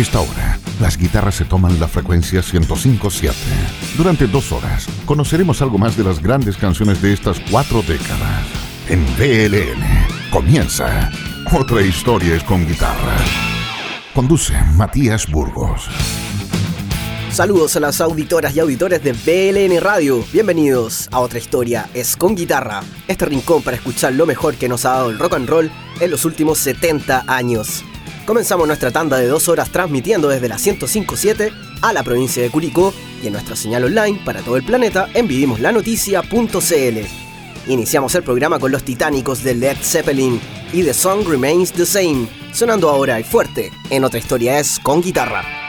esta hora, las guitarras se toman la frecuencia 105.7. Durante dos horas, conoceremos algo más de las grandes canciones de estas cuatro décadas. En BLN comienza Otra historia es con guitarra. Conduce Matías Burgos. Saludos a las auditoras y auditores de BLN Radio. Bienvenidos a otra historia es con guitarra. Este rincón para escuchar lo mejor que nos ha dado el rock and roll en los últimos 70 años. Comenzamos nuestra tanda de dos horas transmitiendo desde la 1057 a la provincia de Curicó y en nuestra señal online para todo el planeta en vivimoslanoticia.cl. Iniciamos el programa con los titánicos de Led Zeppelin y The Song Remains the Same, sonando ahora y fuerte en otra historia es con guitarra.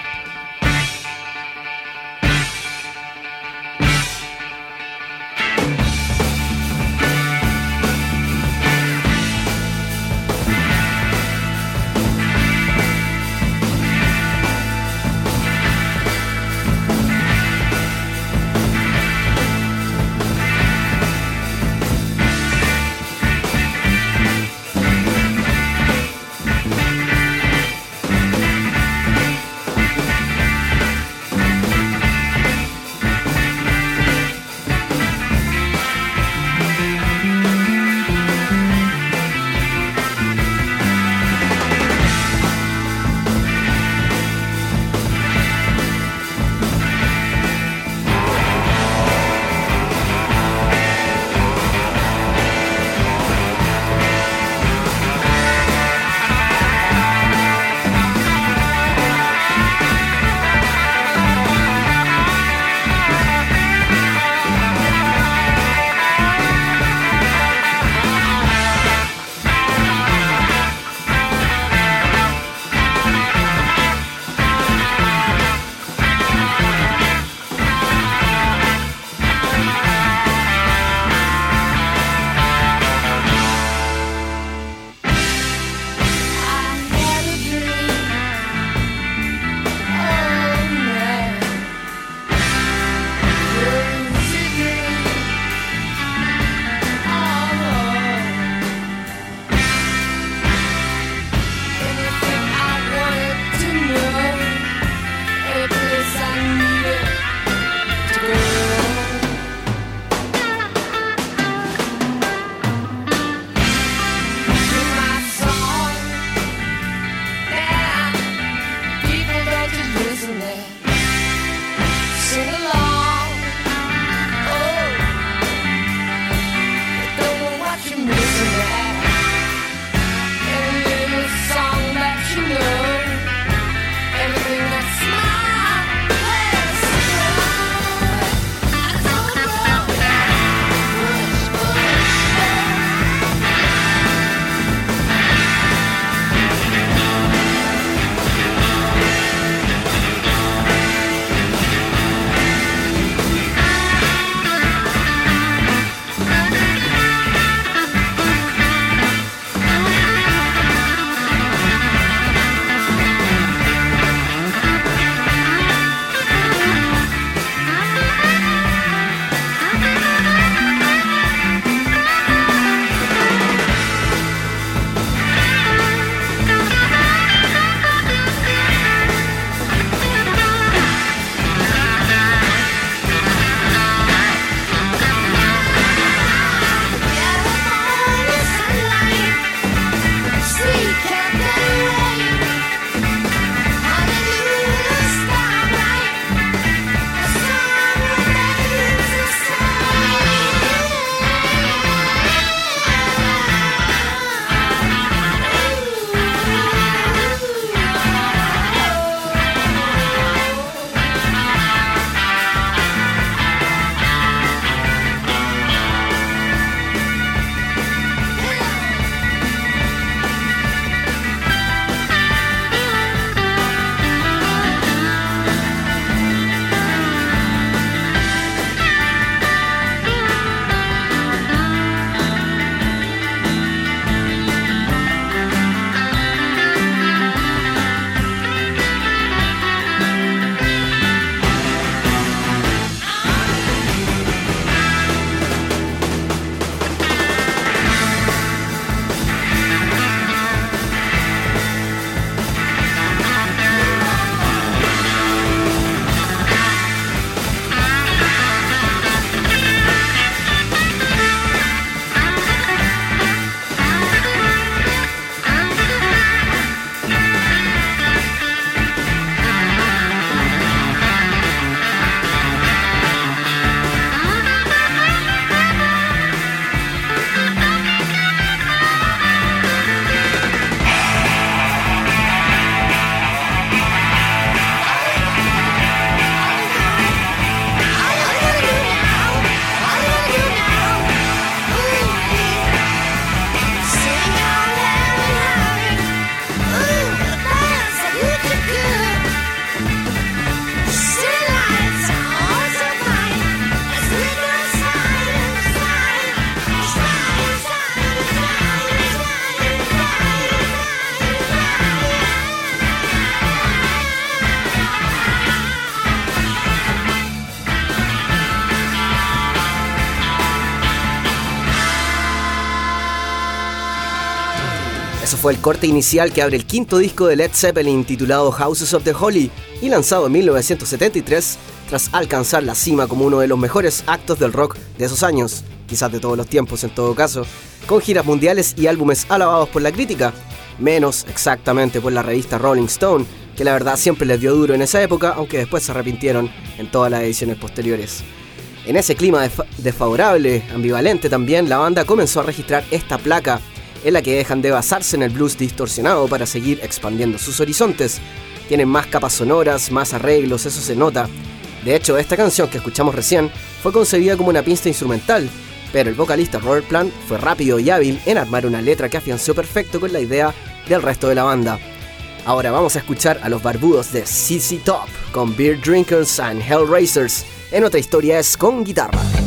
El corte inicial que abre el quinto disco de Led Zeppelin titulado Houses of the Holy y lanzado en 1973 tras alcanzar la cima como uno de los mejores actos del rock de esos años, quizás de todos los tiempos en todo caso, con giras mundiales y álbumes alabados por la crítica, menos exactamente por la revista Rolling Stone, que la verdad siempre les dio duro en esa época, aunque después se arrepintieron en todas las ediciones posteriores. En ese clima desfavorable, ambivalente también, la banda comenzó a registrar esta placa en la que dejan de basarse en el blues distorsionado para seguir expandiendo sus horizontes. Tienen más capas sonoras, más arreglos, eso se nota. De hecho, esta canción que escuchamos recién fue concebida como una pista instrumental, pero el vocalista Robert Plant fue rápido y hábil en armar una letra que afianzó perfecto con la idea del resto de la banda. Ahora vamos a escuchar a los barbudos de CC Top con Beer Drinkers and Hellraisers en otra historia es con guitarra.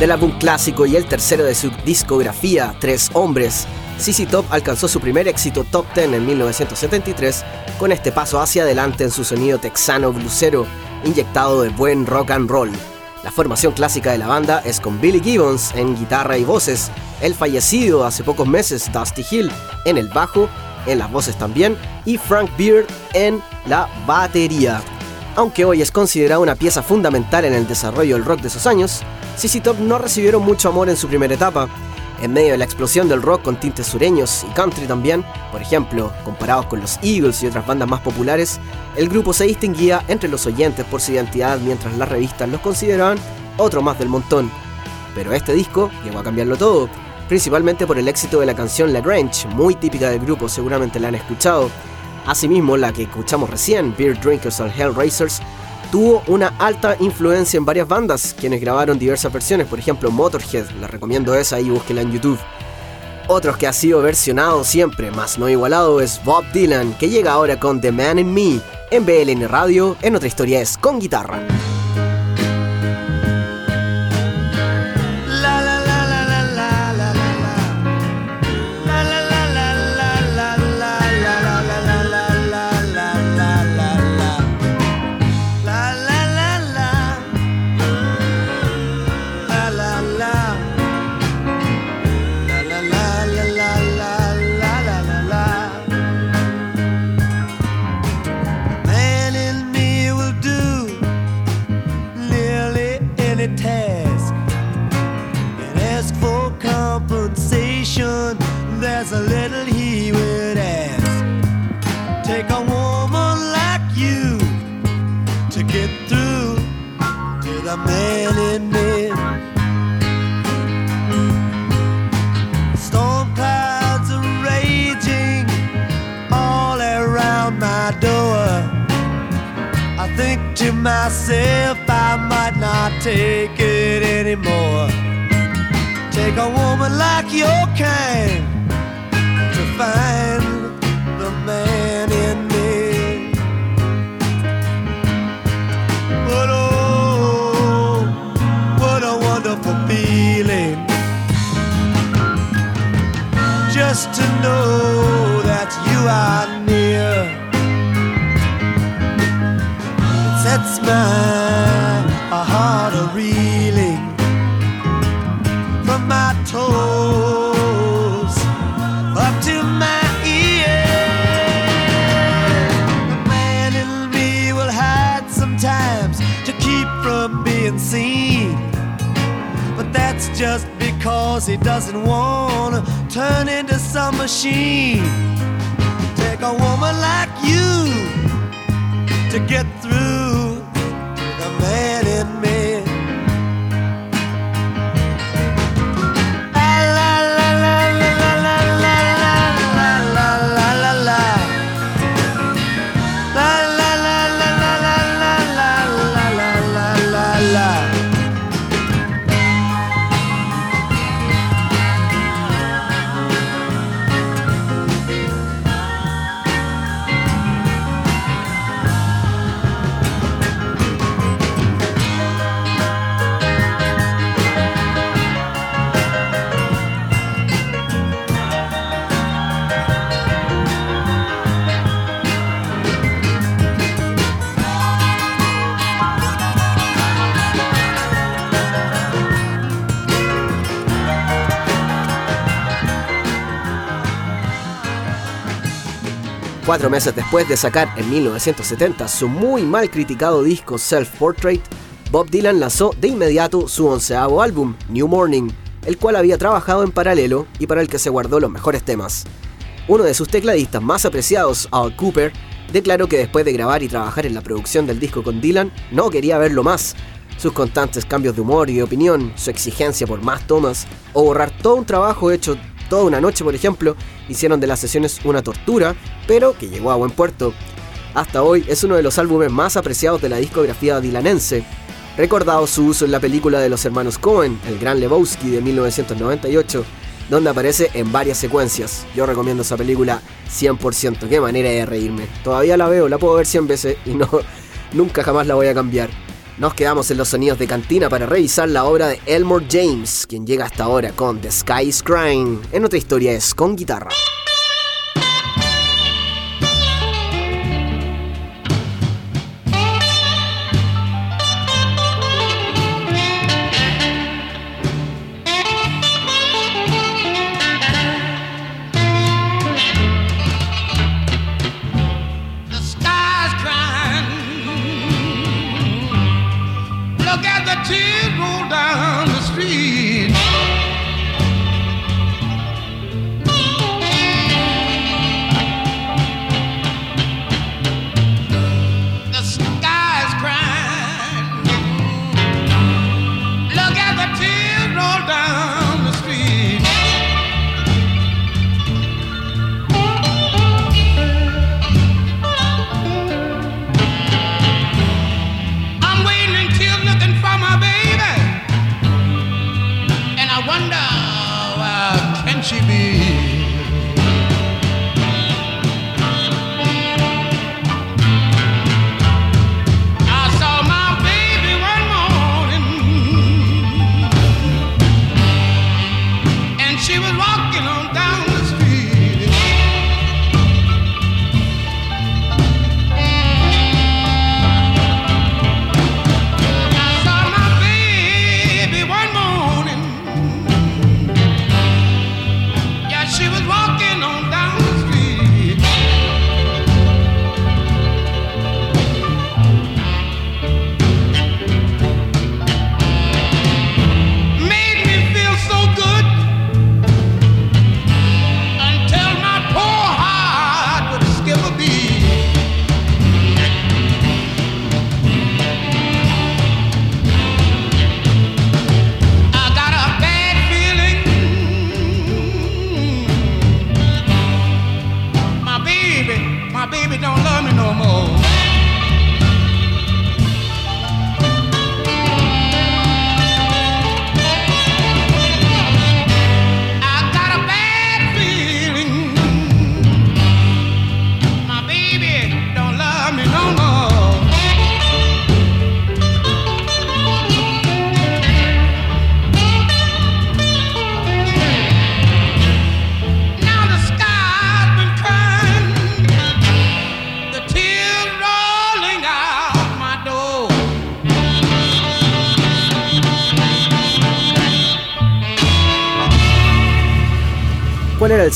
Del álbum clásico y el tercero de su discografía, Tres Hombres, CC Top alcanzó su primer éxito top 10 en 1973 con este paso hacia adelante en su sonido texano blusero, inyectado de buen rock and roll. La formación clásica de la banda es con Billy Gibbons en guitarra y voces, el fallecido hace pocos meses Dusty Hill en el bajo, en las voces también, y Frank Beard en la batería. Aunque hoy es considerada una pieza fundamental en el desarrollo del rock de esos años, CC Top no recibieron mucho amor en su primera etapa. En medio de la explosión del rock con tintes sureños y country también, por ejemplo, comparados con los Eagles y otras bandas más populares, el grupo se distinguía entre los oyentes por su identidad mientras las revistas los consideraban otro más del montón. Pero este disco llegó a cambiarlo todo, principalmente por el éxito de la canción La Grange, muy típica del grupo, seguramente la han escuchado, Asimismo, la que escuchamos recién, Beer Drinkers and Hellraisers, tuvo una alta influencia en varias bandas, quienes grabaron diversas versiones, por ejemplo Motorhead, les recomiendo esa y búsquela en YouTube. Otros que ha sido versionado siempre, más no igualado, es Bob Dylan, que llega ahora con The Man in Me, en BLN Radio, en otra historia es con guitarra. Myself, I might not take it anymore. Take a woman like your kind to find the man in me. But oh, what a wonderful feeling just to know that you are my heart a reeling from my toes up to my ears. The man in me will hide sometimes to keep from being seen, but that's just because he doesn't want to turn into some machine. Take a woman like you to get Cuatro meses después de sacar en 1970 su muy mal criticado disco Self Portrait, Bob Dylan lanzó de inmediato su onceavo álbum, New Morning, el cual había trabajado en paralelo y para el que se guardó los mejores temas. Uno de sus tecladistas más apreciados, Al Cooper, declaró que después de grabar y trabajar en la producción del disco con Dylan, no quería verlo más. Sus constantes cambios de humor y de opinión, su exigencia por más tomas, o borrar todo un trabajo hecho toda una noche, por ejemplo, hicieron de las sesiones una tortura, pero que llegó a buen puerto. Hasta hoy es uno de los álbumes más apreciados de la discografía dilanense, recordado su uso en la película de los hermanos Cohen, El Gran Lebowski de 1998, donde aparece en varias secuencias. Yo recomiendo esa película 100%, qué manera de reírme. Todavía la veo, la puedo ver 100 veces y no, nunca jamás la voy a cambiar. Nos quedamos en los sonidos de cantina para revisar la obra de Elmore James, quien llega hasta ahora con The Sky is Crying. En otra historia es con guitarra.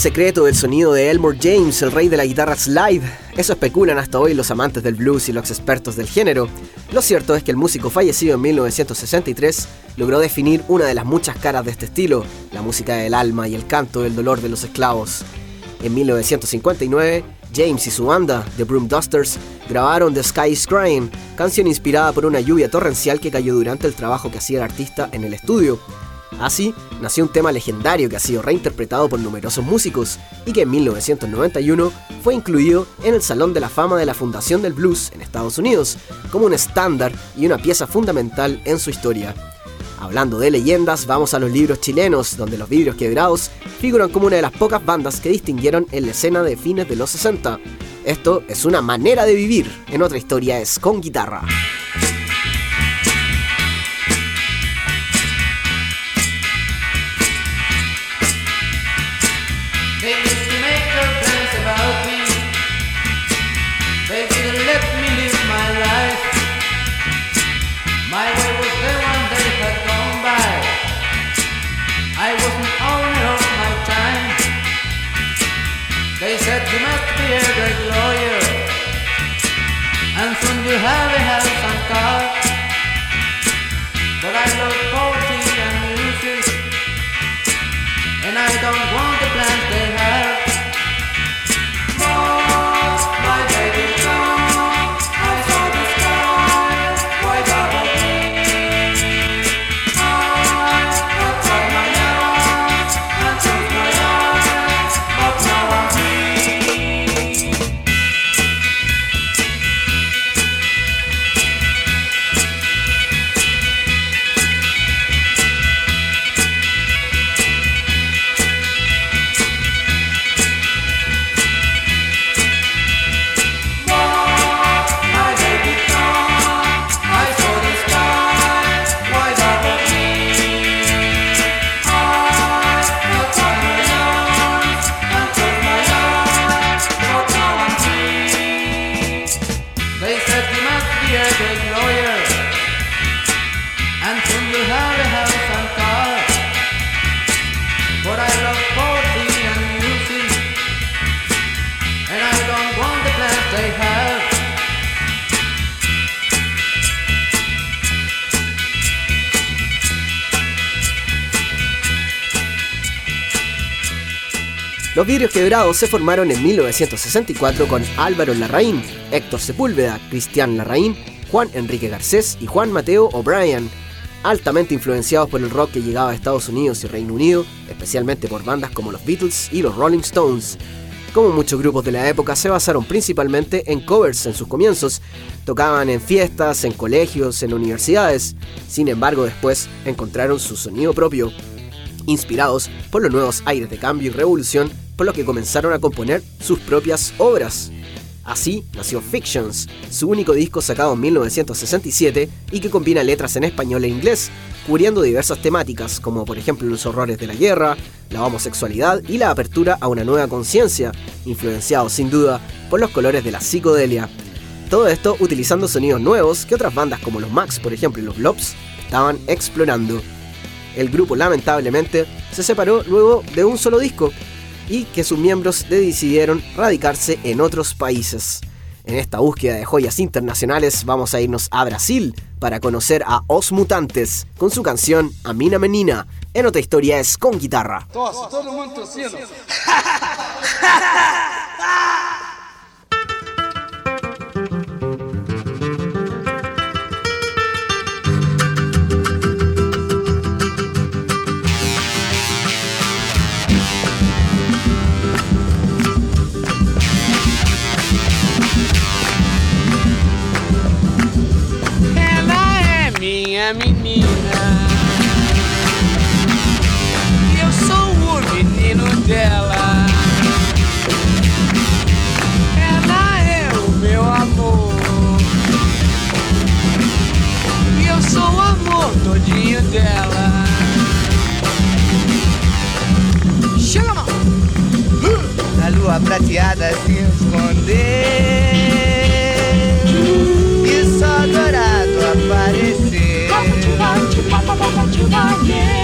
Secreto del sonido de Elmore James, el rey de la guitarra slide? Eso especulan hasta hoy los amantes del blues y los expertos del género. Lo cierto es que el músico fallecido en 1963 logró definir una de las muchas caras de este estilo, la música del alma y el canto del dolor de los esclavos. En 1959, James y su banda, The Broom Dusters, grabaron The Sky is Crying, canción inspirada por una lluvia torrencial que cayó durante el trabajo que hacía el artista en el estudio. Así, nació un tema legendario que ha sido reinterpretado por numerosos músicos y que en 1991 fue incluido en el Salón de la Fama de la Fundación del Blues en Estados Unidos, como un estándar y una pieza fundamental en su historia. Hablando de leyendas, vamos a los libros chilenos, donde los vidrios quebrados figuran como una de las pocas bandas que distinguieron en la escena de fines de los 60. Esto es una manera de vivir, en otra historia es con guitarra. You have a house and car. Los vidrios quebrados se formaron en 1964 con Álvaro Larraín, Héctor Sepúlveda, Cristian Larraín, Juan Enrique Garcés y Juan Mateo O'Brien, altamente influenciados por el rock que llegaba a Estados Unidos y Reino Unido, especialmente por bandas como los Beatles y los Rolling Stones. Como muchos grupos de la época, se basaron principalmente en covers en sus comienzos. Tocaban en fiestas, en colegios, en universidades. Sin embargo, después encontraron su sonido propio, inspirados por los nuevos aires de cambio y revolución por lo que comenzaron a componer sus propias obras. Así nació Fictions, su único disco sacado en 1967 y que combina letras en español e inglés, cubriendo diversas temáticas como por ejemplo los horrores de la guerra, la homosexualidad y la apertura a una nueva conciencia, influenciado sin duda por los colores de la psicodelia. Todo esto utilizando sonidos nuevos que otras bandas como los Max, por ejemplo, y los Blobs estaban explorando. El grupo lamentablemente se separó luego de un solo disco, y que sus miembros decidieron radicarse en otros países. En esta búsqueda de joyas internacionales vamos a irnos a Brasil para conocer a Os Mutantes con su canción Amina Menina. En otra historia es con guitarra. minha menina. Eu sou o menino dela. Ela é o meu amor. E eu sou o amor todinho dela. Chega, mão! A lua prateada se esconder. E só dourado aparecer. to are here.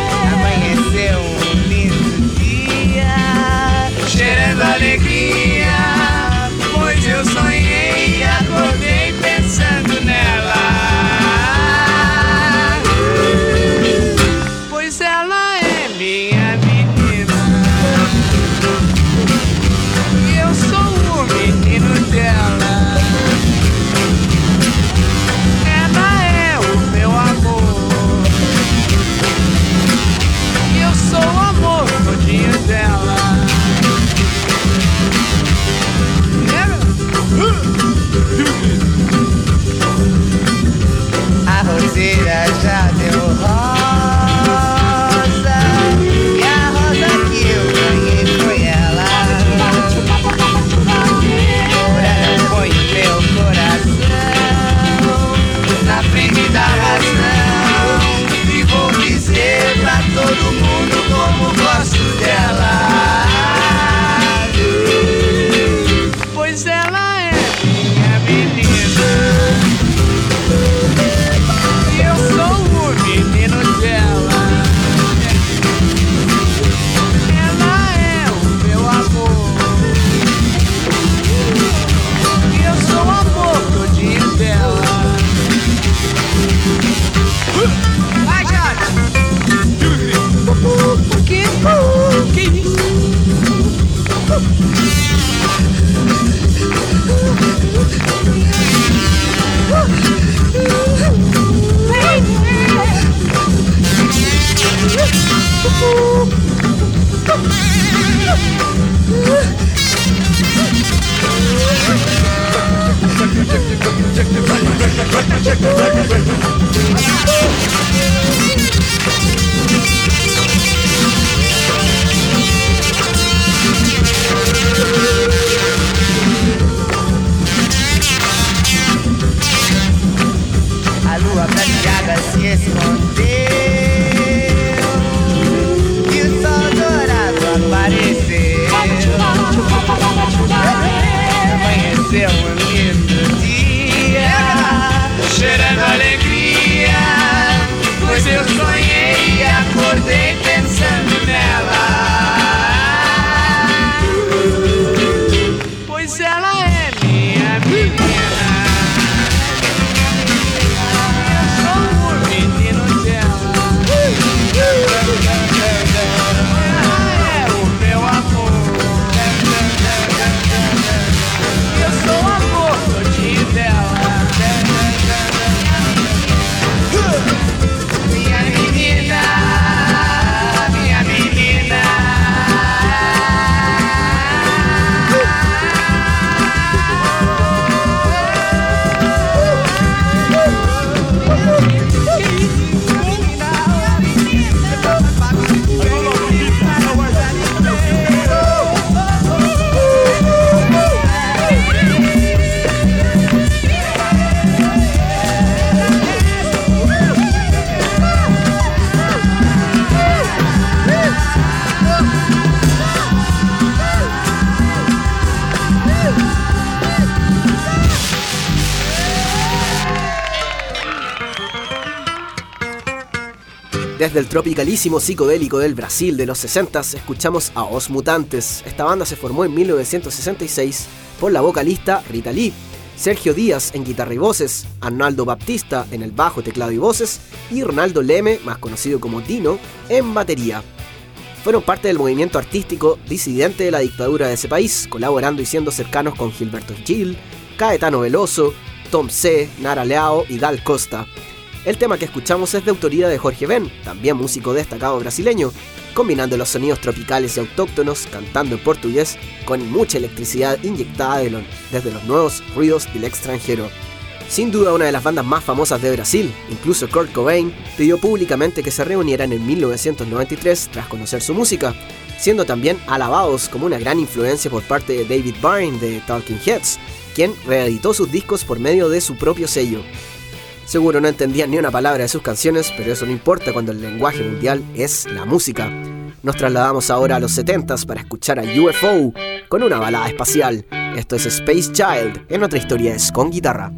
Desde el tropicalísimo psicodélico del Brasil de los 60 escuchamos a Os Mutantes. Esta banda se formó en 1966 por la vocalista Rita Lee, Sergio Díaz en guitarra y voces, Arnaldo Baptista en el bajo, teclado y voces y Ronaldo Leme, más conocido como Dino, en batería. Fueron parte del movimiento artístico disidente de la dictadura de ese país, colaborando y siendo cercanos con Gilberto Gil, Caetano Veloso, Tom C., Nara Leao y Gal Costa. El tema que escuchamos es de autoría de Jorge Ben, también músico destacado brasileño, combinando los sonidos tropicales y autóctonos, cantando en portugués, con mucha electricidad inyectada de desde los nuevos ruidos del extranjero. Sin duda una de las bandas más famosas de Brasil, incluso Kurt Cobain pidió públicamente que se reunieran en 1993 tras conocer su música, siendo también alabados como una gran influencia por parte de David Byrne de Talking Heads, quien reeditó sus discos por medio de su propio sello. Seguro no entendían ni una palabra de sus canciones, pero eso no importa cuando el lenguaje mundial es la música. Nos trasladamos ahora a los 70s para escuchar a UFO con una balada espacial. Esto es Space Child, en otra historia es con guitarra.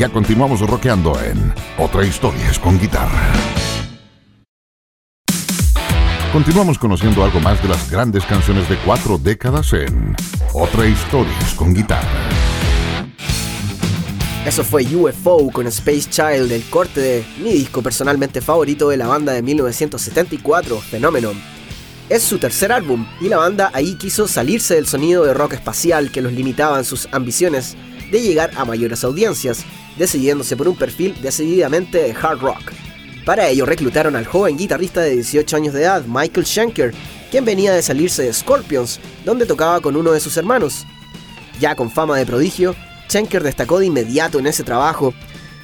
Ya continuamos rockeando en Otra historia es con guitarra. Continuamos conociendo algo más de las grandes canciones de cuatro décadas en Otra historia es con guitarra. Eso fue UFO con Space Child, el corte de mi disco personalmente favorito de la banda de 1974, Phenomenon. Es su tercer álbum y la banda ahí quiso salirse del sonido de rock espacial que los limitaba en sus ambiciones de llegar a mayores audiencias, decidiéndose por un perfil decididamente de hard rock. Para ello reclutaron al joven guitarrista de 18 años de edad, Michael Schenker, quien venía de salirse de Scorpions, donde tocaba con uno de sus hermanos. Ya con fama de prodigio, Schenker destacó de inmediato en ese trabajo,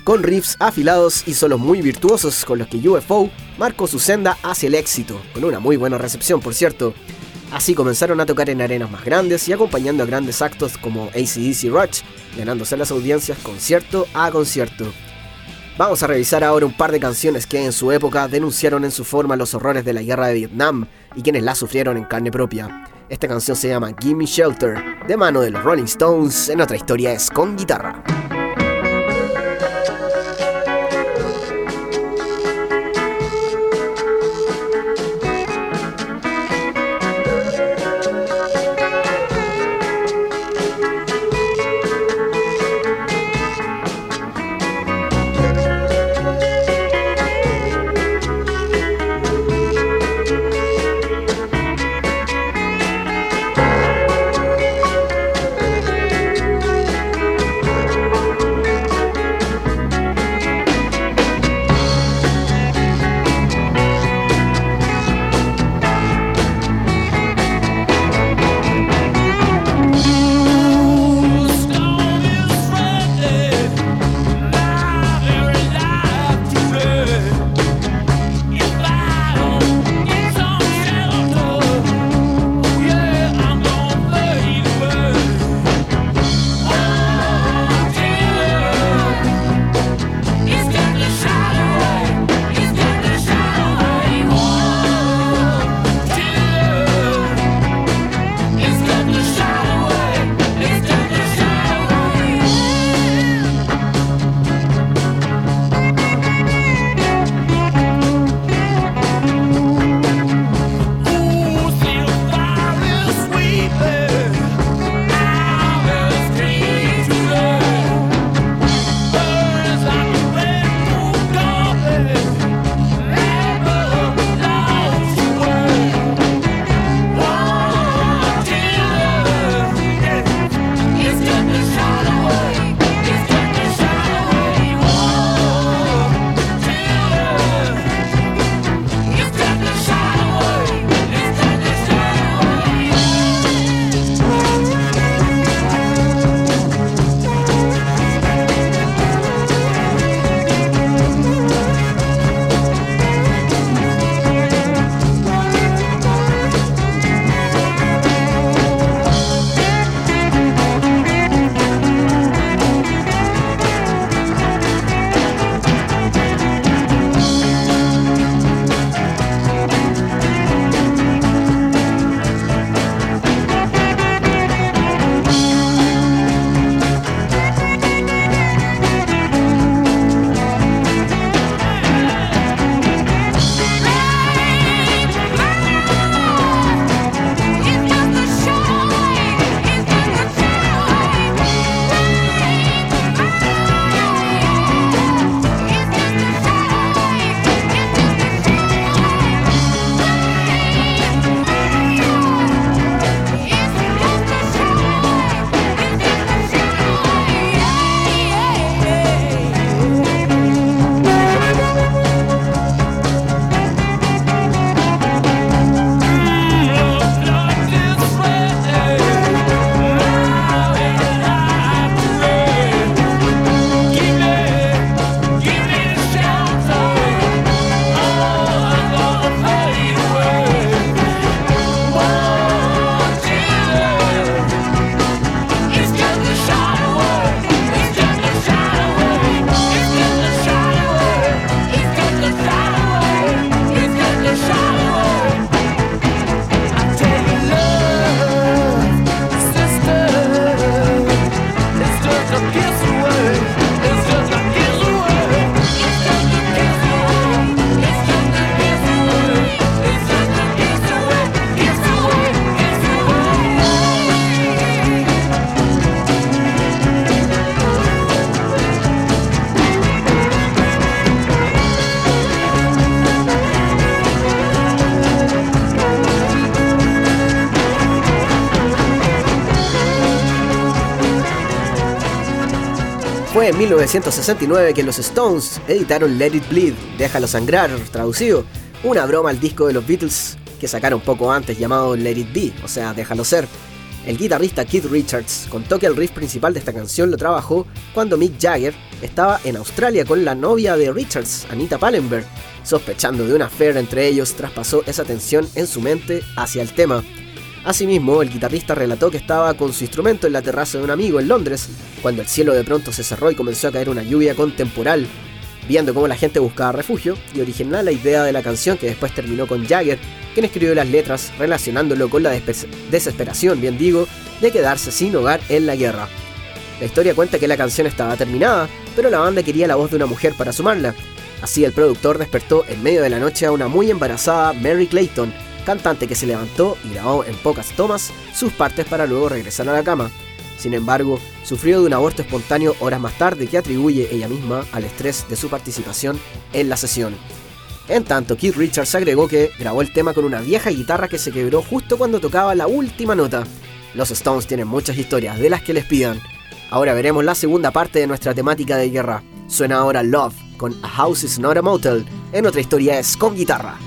con riffs afilados y solos muy virtuosos con los que UFO marcó su senda hacia el éxito, con una muy buena recepción por cierto. Así comenzaron a tocar en arenas más grandes y acompañando a grandes actos como ACDC Rush, ganándose las audiencias concierto a concierto. Vamos a revisar ahora un par de canciones que en su época denunciaron en su forma los horrores de la guerra de Vietnam y quienes la sufrieron en carne propia. Esta canción se llama Gimme Shelter, de mano de los Rolling Stones, en otra historia es con guitarra. En 1969 que los Stones editaron Let It Bleed, Déjalo Sangrar, traducido, una broma al disco de los Beatles que sacaron poco antes llamado Let It Be, o sea, Déjalo Ser. El guitarrista Keith Richards contó que el riff principal de esta canción lo trabajó cuando Mick Jagger estaba en Australia con la novia de Richards, Anita Pallenberg. Sospechando de una affair entre ellos, traspasó esa tensión en su mente hacia el tema. Asimismo, el guitarrista relató que estaba con su instrumento en la terraza de un amigo en Londres, cuando el cielo de pronto se cerró y comenzó a caer una lluvia contemporal. Viendo cómo la gente buscaba refugio, y originó la idea de la canción que después terminó con Jagger, quien escribió las letras relacionándolo con la desesperación, bien digo, de quedarse sin hogar en la guerra. La historia cuenta que la canción estaba terminada, pero la banda quería la voz de una mujer para sumarla. Así el productor despertó en medio de la noche a una muy embarazada Mary Clayton, cantante que se levantó y grabó en pocas tomas sus partes para luego regresar a la cama. Sin embargo, sufrió de un aborto espontáneo horas más tarde que atribuye ella misma al estrés de su participación en la sesión. En tanto, Keith Richards agregó que grabó el tema con una vieja guitarra que se quebró justo cuando tocaba la última nota. Los Stones tienen muchas historias de las que les pidan. Ahora veremos la segunda parte de nuestra temática de guerra. Suena ahora Love con A House is Not a Motel. En otra historia es con guitarra.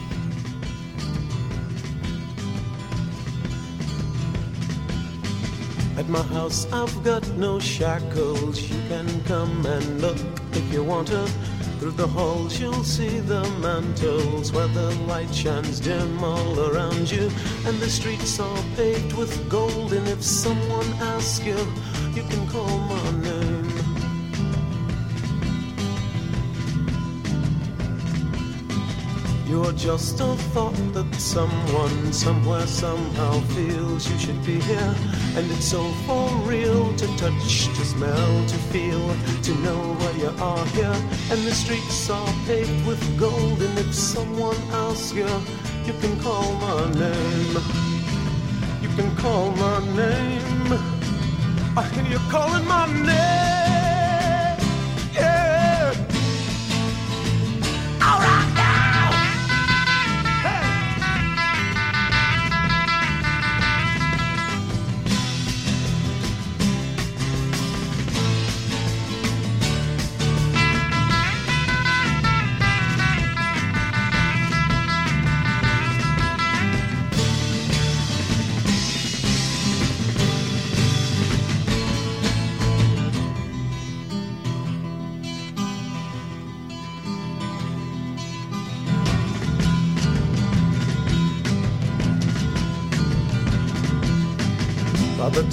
My house, I've got no shackles. You can come and look if you want to. Through the halls, you'll see the mantles where the light shines dim all around you. And the streets are paved with gold. And if someone asks you, you can call my You're just a thought that someone somewhere somehow feels you should be here. And it's so for real to touch, to smell, to feel, to know why you are here. And the streets are paved with gold. And if someone asks you, you can call my name. You can call my name. I hear you calling my name.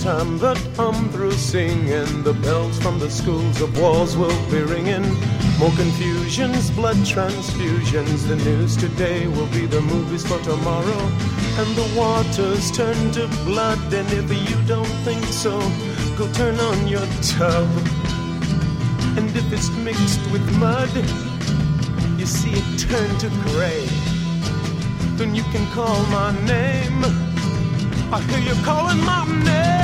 Time that I'm through singing, the bells from the schools of wars will be ringing. More confusions, blood transfusions. The news today will be the movies for tomorrow. And the waters turn to blood. And if you don't think so, go turn on your tub. And if it's mixed with mud, you see it turn to gray. Then you can call my name. I hear you calling my name.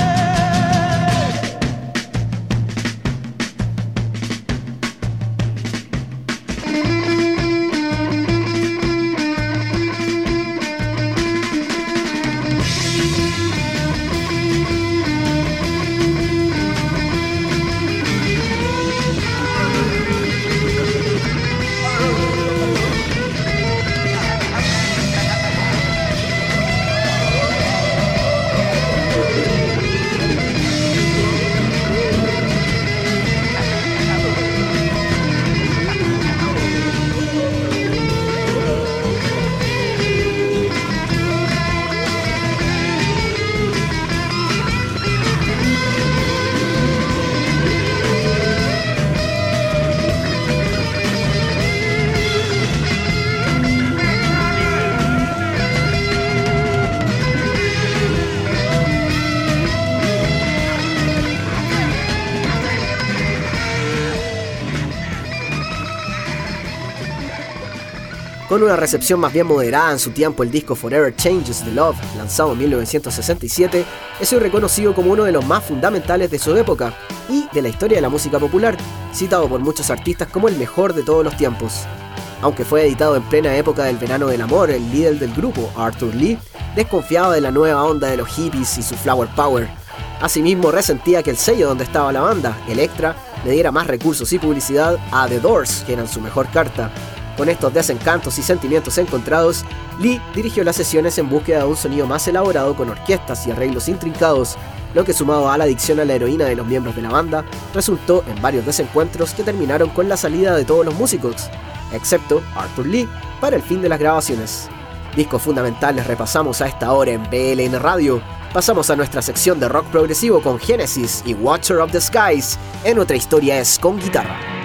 Con una recepción más bien moderada en su tiempo, el disco Forever Changes the Love, lanzado en 1967, es hoy reconocido como uno de los más fundamentales de su época y de la historia de la música popular, citado por muchos artistas como el mejor de todos los tiempos. Aunque fue editado en plena época del verano del amor, el líder del grupo, Arthur Lee, desconfiaba de la nueva onda de los hippies y su flower power. Asimismo, resentía que el sello donde estaba la banda, Electra, le diera más recursos y publicidad a The Doors, que eran su mejor carta. Con estos desencantos y sentimientos encontrados, Lee dirigió las sesiones en búsqueda de un sonido más elaborado con orquestas y arreglos intrincados, lo que sumado a la adicción a la heroína de los miembros de la banda, resultó en varios desencuentros que terminaron con la salida de todos los músicos, excepto Arthur Lee, para el fin de las grabaciones. Discos fundamentales repasamos a esta hora en BLN Radio. Pasamos a nuestra sección de rock progresivo con Genesis y Watcher of the Skies. En otra historia es con guitarra.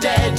dead.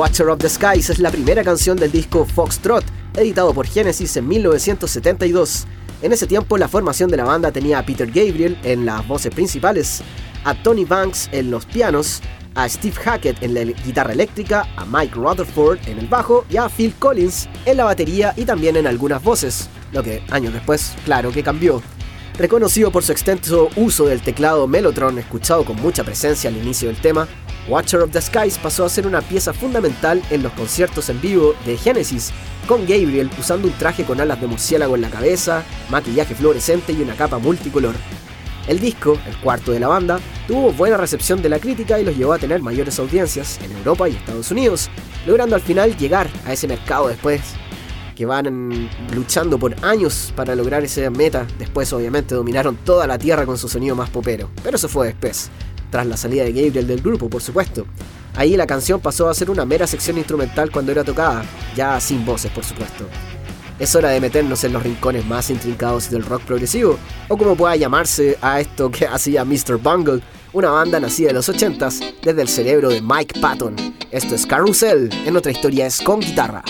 Watcher of the Skies es la primera canción del disco Foxtrot, editado por Genesis en 1972. En ese tiempo la formación de la banda tenía a Peter Gabriel en las voces principales, a Tony Banks en los pianos, a Steve Hackett en la guitarra eléctrica, a Mike Rutherford en el bajo y a Phil Collins en la batería y también en algunas voces, lo que años después, claro que cambió. Reconocido por su extenso uso del teclado Mellotron escuchado con mucha presencia al inicio del tema, Watcher of the Skies pasó a ser una pieza fundamental en los conciertos en vivo de Genesis, con Gabriel usando un traje con alas de murciélago en la cabeza, maquillaje fluorescente y una capa multicolor. El disco, el cuarto de la banda, tuvo buena recepción de la crítica y los llevó a tener mayores audiencias en Europa y Estados Unidos, logrando al final llegar a ese mercado después que van luchando por años para lograr esa meta. Después obviamente dominaron toda la tierra con su sonido más popero, pero eso fue después, tras la salida de Gabriel del grupo, por supuesto. Ahí la canción pasó a ser una mera sección instrumental cuando era tocada, ya sin voces, por supuesto. Es hora de meternos en los rincones más intrincados del rock progresivo, o como pueda llamarse a esto que hacía Mr. Bungle, una banda nacida en los 80s desde el cerebro de Mike Patton. Esto es Carousel, en otra historia es con guitarra.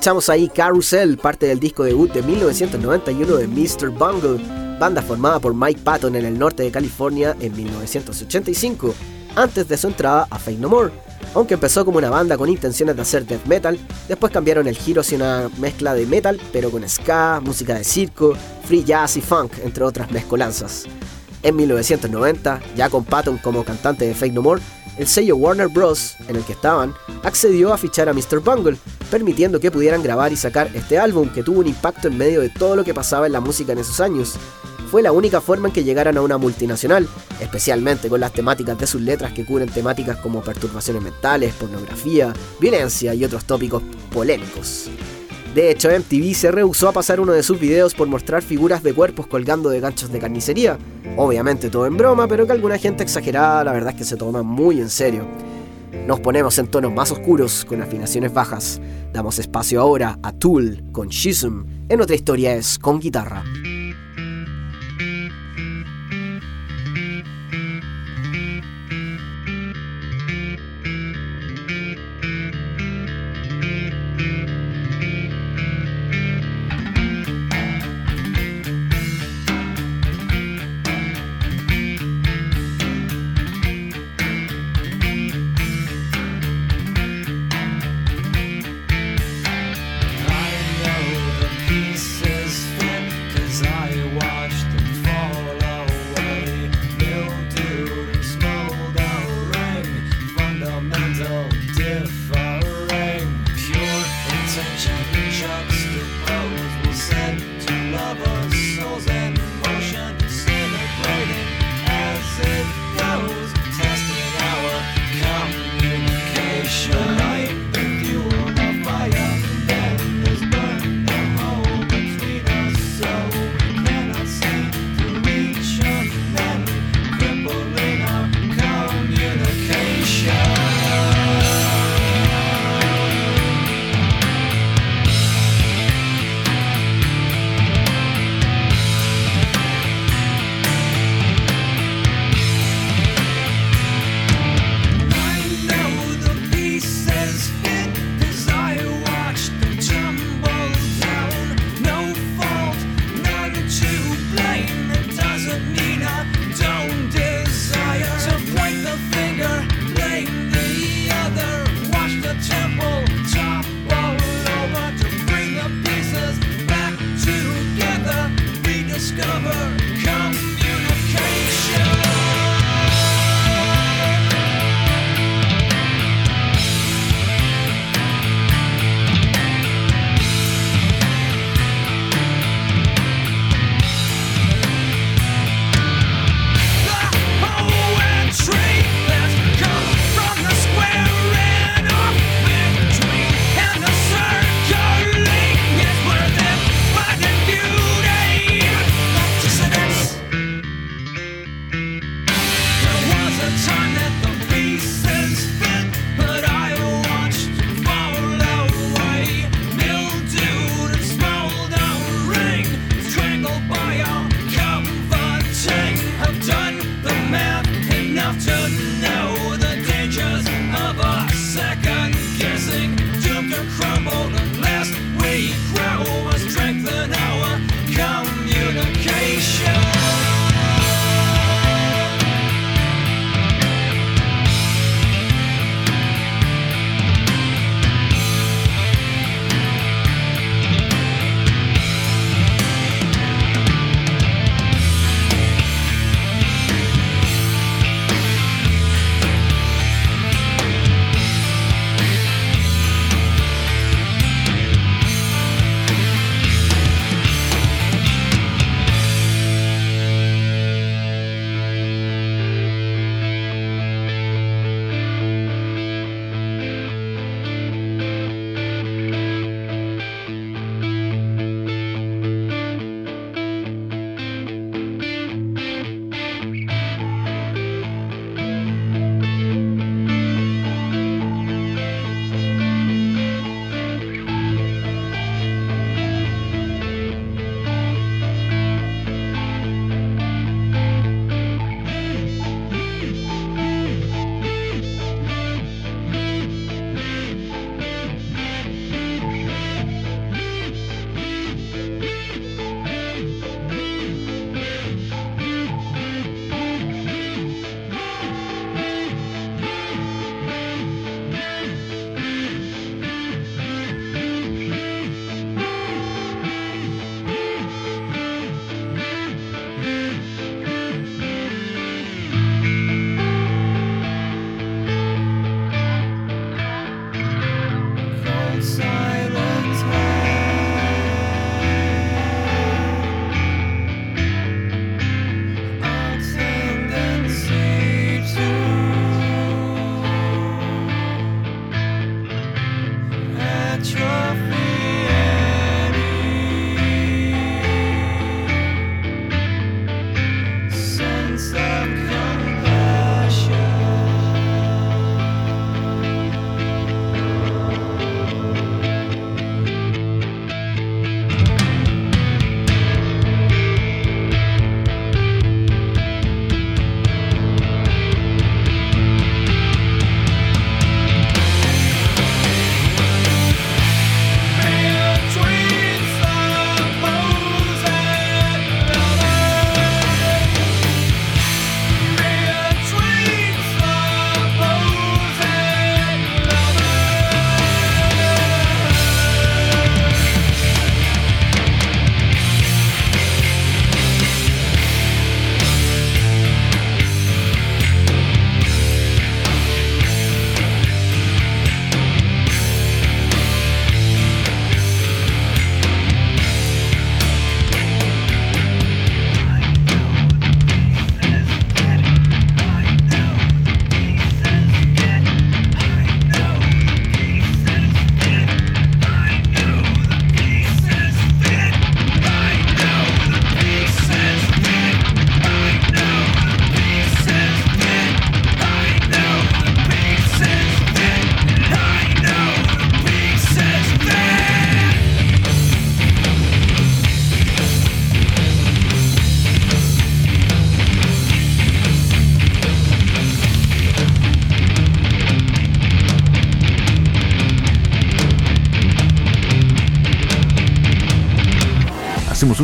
Escuchamos ahí Carousel, parte del disco debut de 1991 de Mr. Bungle, banda formada por Mike Patton en el norte de California en 1985, antes de su entrada a Fate No More. Aunque empezó como una banda con intenciones de hacer death metal, después cambiaron el giro hacia una mezcla de metal, pero con ska, música de circo, free jazz y funk, entre otras mezcolanzas. En 1990, ya con Patton como cantante de Fate No More, el sello Warner Bros., en el que estaban, accedió a fichar a Mr. Bungle, permitiendo que pudieran grabar y sacar este álbum que tuvo un impacto en medio de todo lo que pasaba en la música en esos años. Fue la única forma en que llegaran a una multinacional, especialmente con las temáticas de sus letras que cubren temáticas como perturbaciones mentales, pornografía, violencia y otros tópicos polémicos. De hecho, MTV se rehusó a pasar uno de sus videos por mostrar figuras de cuerpos colgando de ganchos de carnicería. Obviamente todo en broma, pero que alguna gente exagerada la verdad es que se toma muy en serio. Nos ponemos en tonos más oscuros con afinaciones bajas. Damos espacio ahora a Tool con Shism. En otra historia es con guitarra.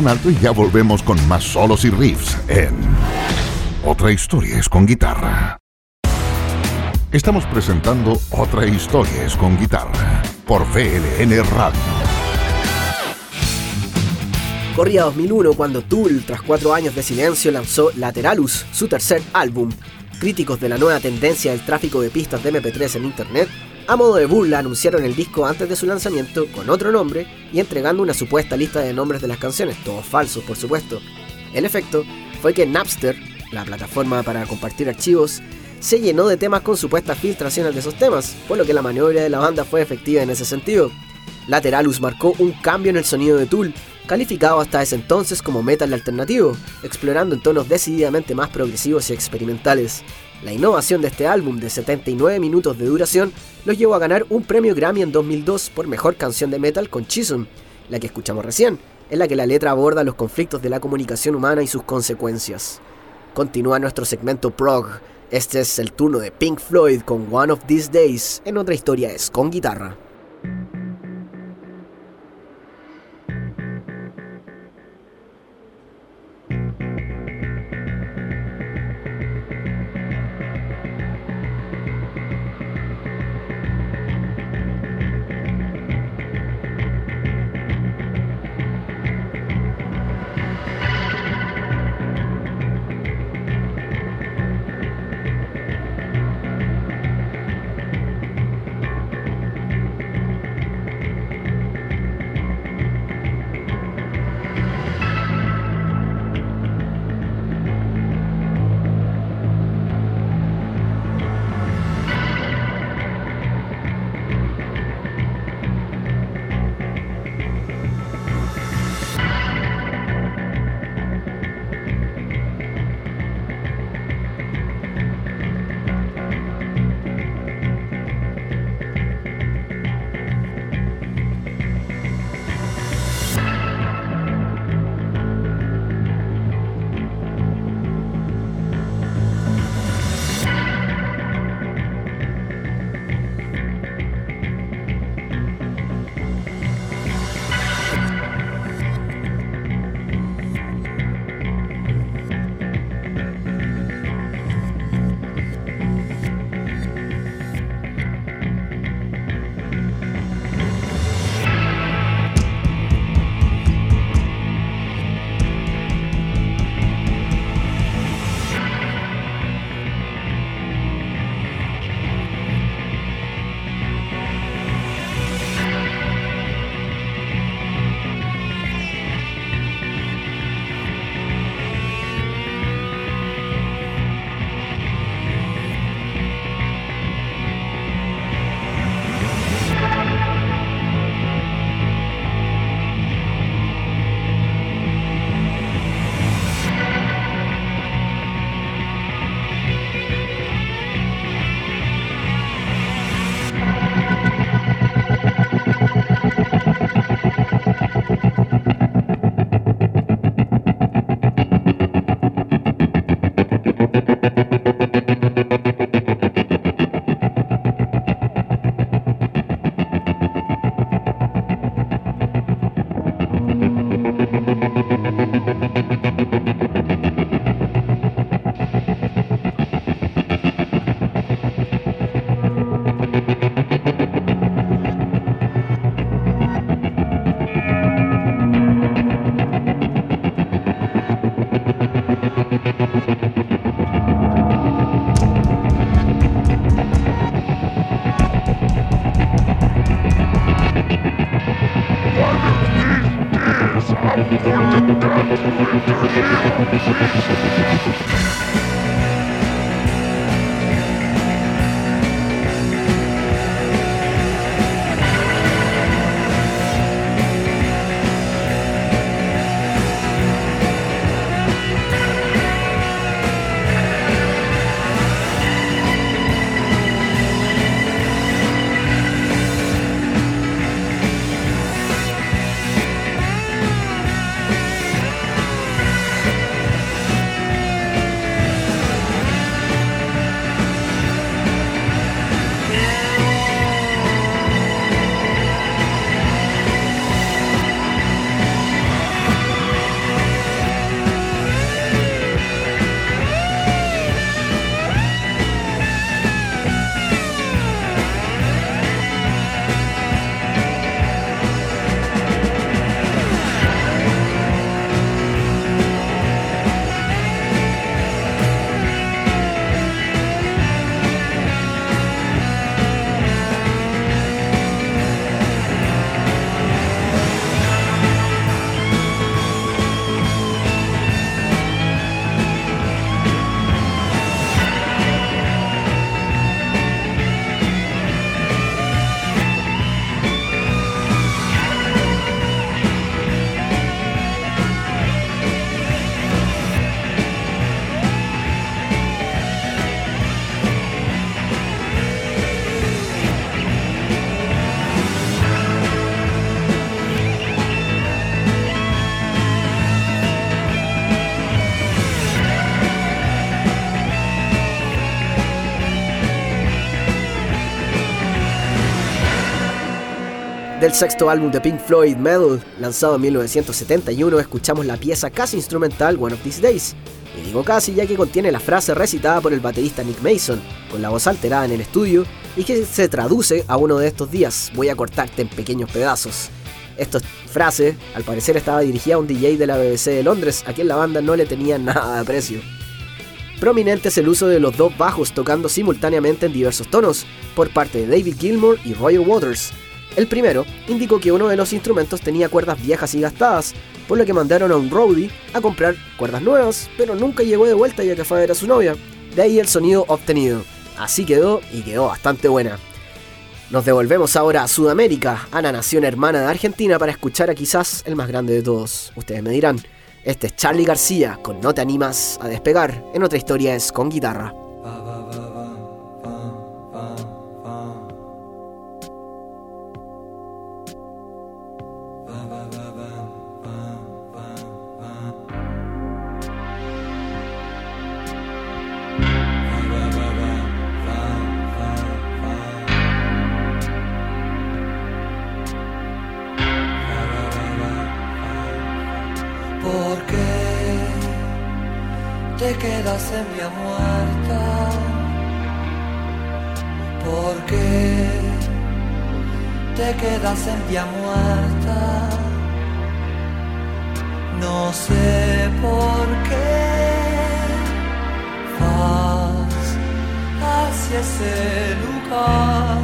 Alto y ya volvemos con más solos y riffs en Otra historia es con guitarra. Estamos presentando Otra historia es con guitarra por VLN Radio. Corría 2001 cuando Tool, tras cuatro años de silencio, lanzó Lateralus, su tercer álbum. Críticos de la nueva tendencia del tráfico de pistas de MP3 en Internet, a modo de burla anunciaron el disco antes de su lanzamiento con otro nombre y entregando una supuesta lista de nombres de las canciones, todos falsos por supuesto. El efecto fue que Napster, la plataforma para compartir archivos, se llenó de temas con supuestas filtraciones de esos temas, por lo que la maniobra de la banda fue efectiva en ese sentido. Lateralus marcó un cambio en el sonido de Tool, calificado hasta ese entonces como metal alternativo, explorando en tonos decididamente más progresivos y experimentales. La innovación de este álbum de 79 minutos de duración los llevó a ganar un premio Grammy en 2002 por mejor canción de metal con Chisholm, la que escuchamos recién, en la que la letra aborda los conflictos de la comunicación humana y sus consecuencias. Continúa nuestro segmento prog. Este es el turno de Pink Floyd con One of These Days, en otra historia es con guitarra. Del sexto álbum de Pink Floyd, Metal, lanzado en 1971, escuchamos la pieza casi instrumental One of These Days. Y digo casi ya que contiene la frase recitada por el baterista Nick Mason, con la voz alterada en el estudio, y que se traduce a uno de estos días, voy a cortarte en pequeños pedazos. Esta frase, al parecer, estaba dirigida a un DJ de la BBC de Londres, a quien la banda no le tenía nada de aprecio. Prominente es el uso de los dos bajos tocando simultáneamente en diversos tonos, por parte de David Gilmour y Roger Waters, el primero indicó que uno de los instrumentos tenía cuerdas viejas y gastadas, por lo que mandaron a un roadie a comprar cuerdas nuevas, pero nunca llegó de vuelta ya que ver a su novia. De ahí el sonido obtenido. Así quedó y quedó bastante buena. Nos devolvemos ahora a Sudamérica, a la nación hermana de Argentina, para escuchar a quizás el más grande de todos. Ustedes me dirán, este es Charlie García con No te animas a despegar, en otra historia es con guitarra. Vía muerta? No sé por qué vas hacia ese lugar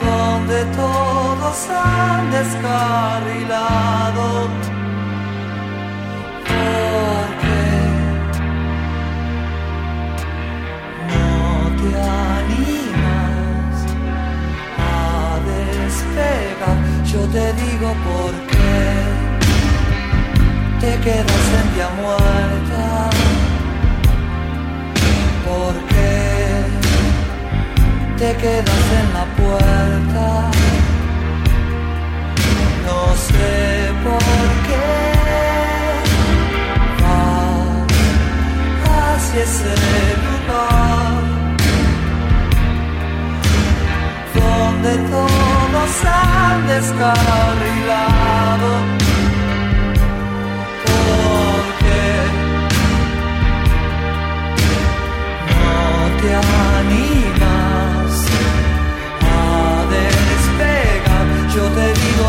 donde todos han descarrilado yo te digo por qué te quedas en vía muerta. ¿Por qué te quedas en la puerta? No sé por qué vas hacia ese lugar donde todo nos han descarrilado. Porque no te animas a despegar. Yo te digo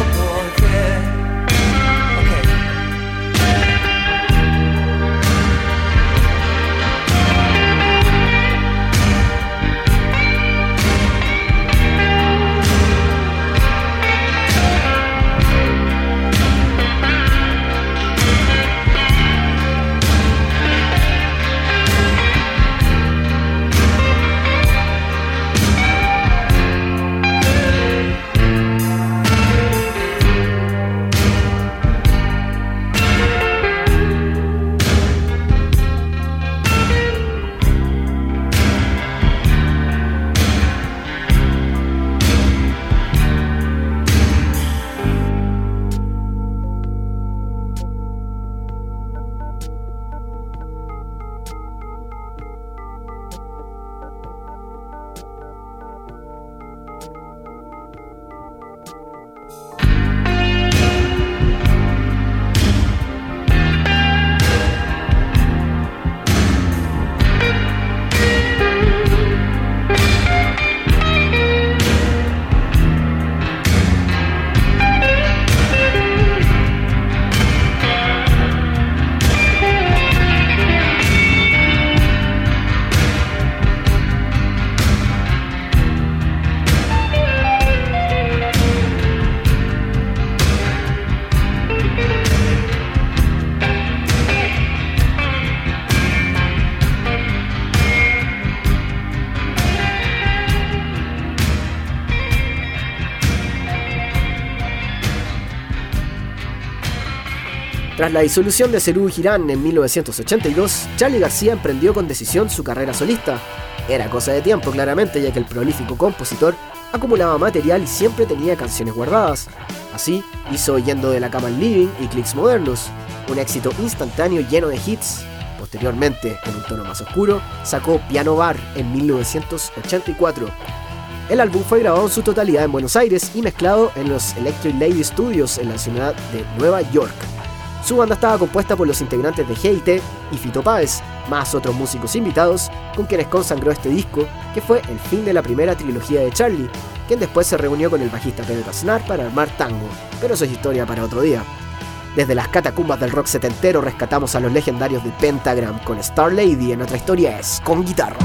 Tras la disolución de Cerú Girán en 1982, Charlie García emprendió con decisión su carrera solista. Era cosa de tiempo, claramente, ya que el prolífico compositor acumulaba material y siempre tenía canciones guardadas. Así, hizo Yendo de la cama al living y Clicks Modernos, un éxito instantáneo lleno de hits. Posteriormente, en un tono más oscuro, sacó Piano Bar en 1984. El álbum fue grabado en su totalidad en Buenos Aires y mezclado en los Electric Lady Studios en la ciudad de Nueva York. Su banda estaba compuesta por los integrantes de GIT y Fito Páez, más otros músicos invitados, con quienes consagró este disco, que fue el fin de la primera trilogía de Charlie, quien después se reunió con el bajista Pedro Aznar para armar tango, pero eso es historia para otro día. Desde las catacumbas del rock setentero rescatamos a los legendarios de Pentagram con Star Lady en nuestra historia es con guitarra.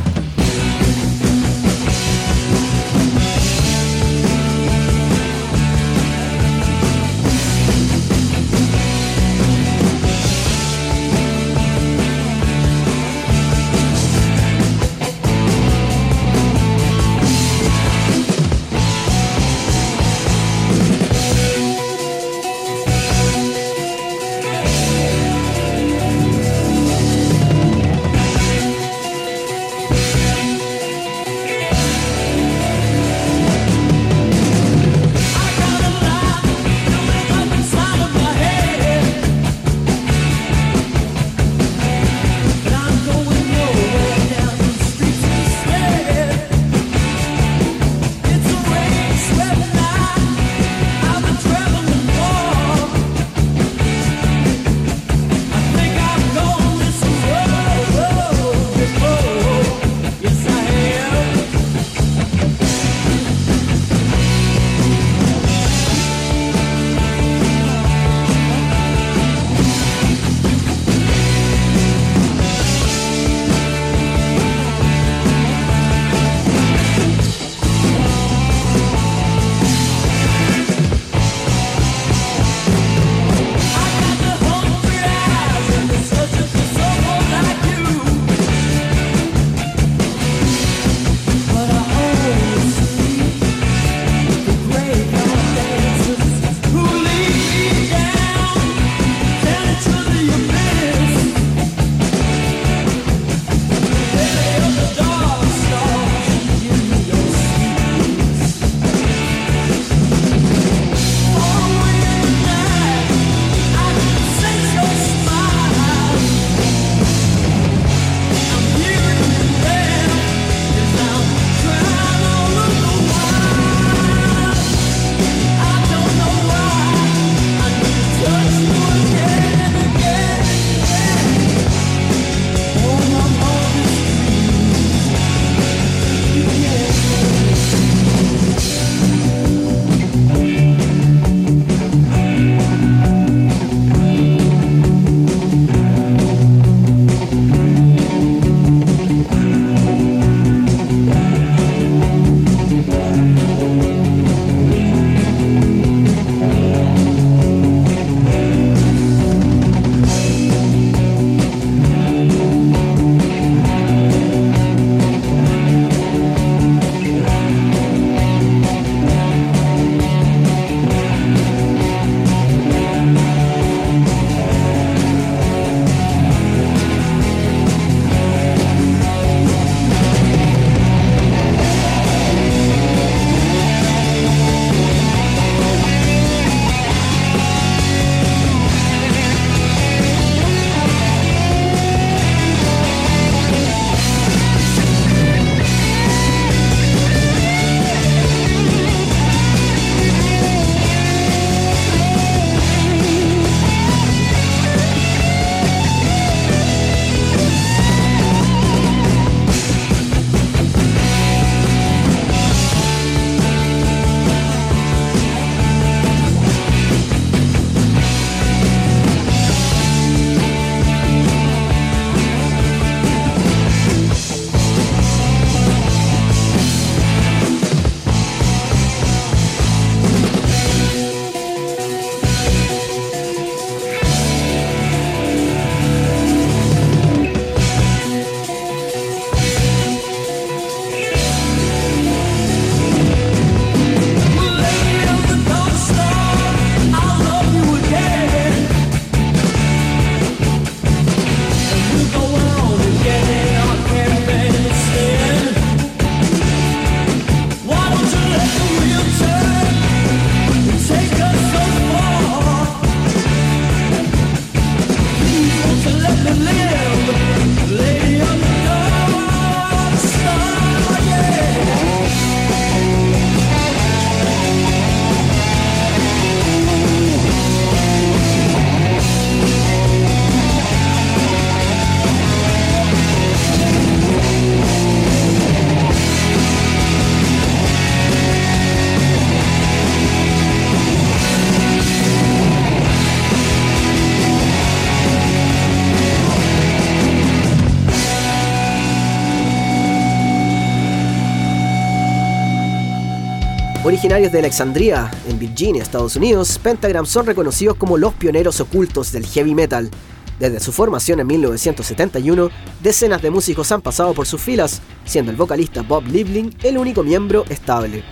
De Alexandria, en Virginia, Estados Unidos, Pentagram son reconocidos como los pioneros ocultos del heavy metal. Desde su formación en 1971, decenas de músicos han pasado por sus filas, siendo el vocalista Bob Liebling el único miembro estable.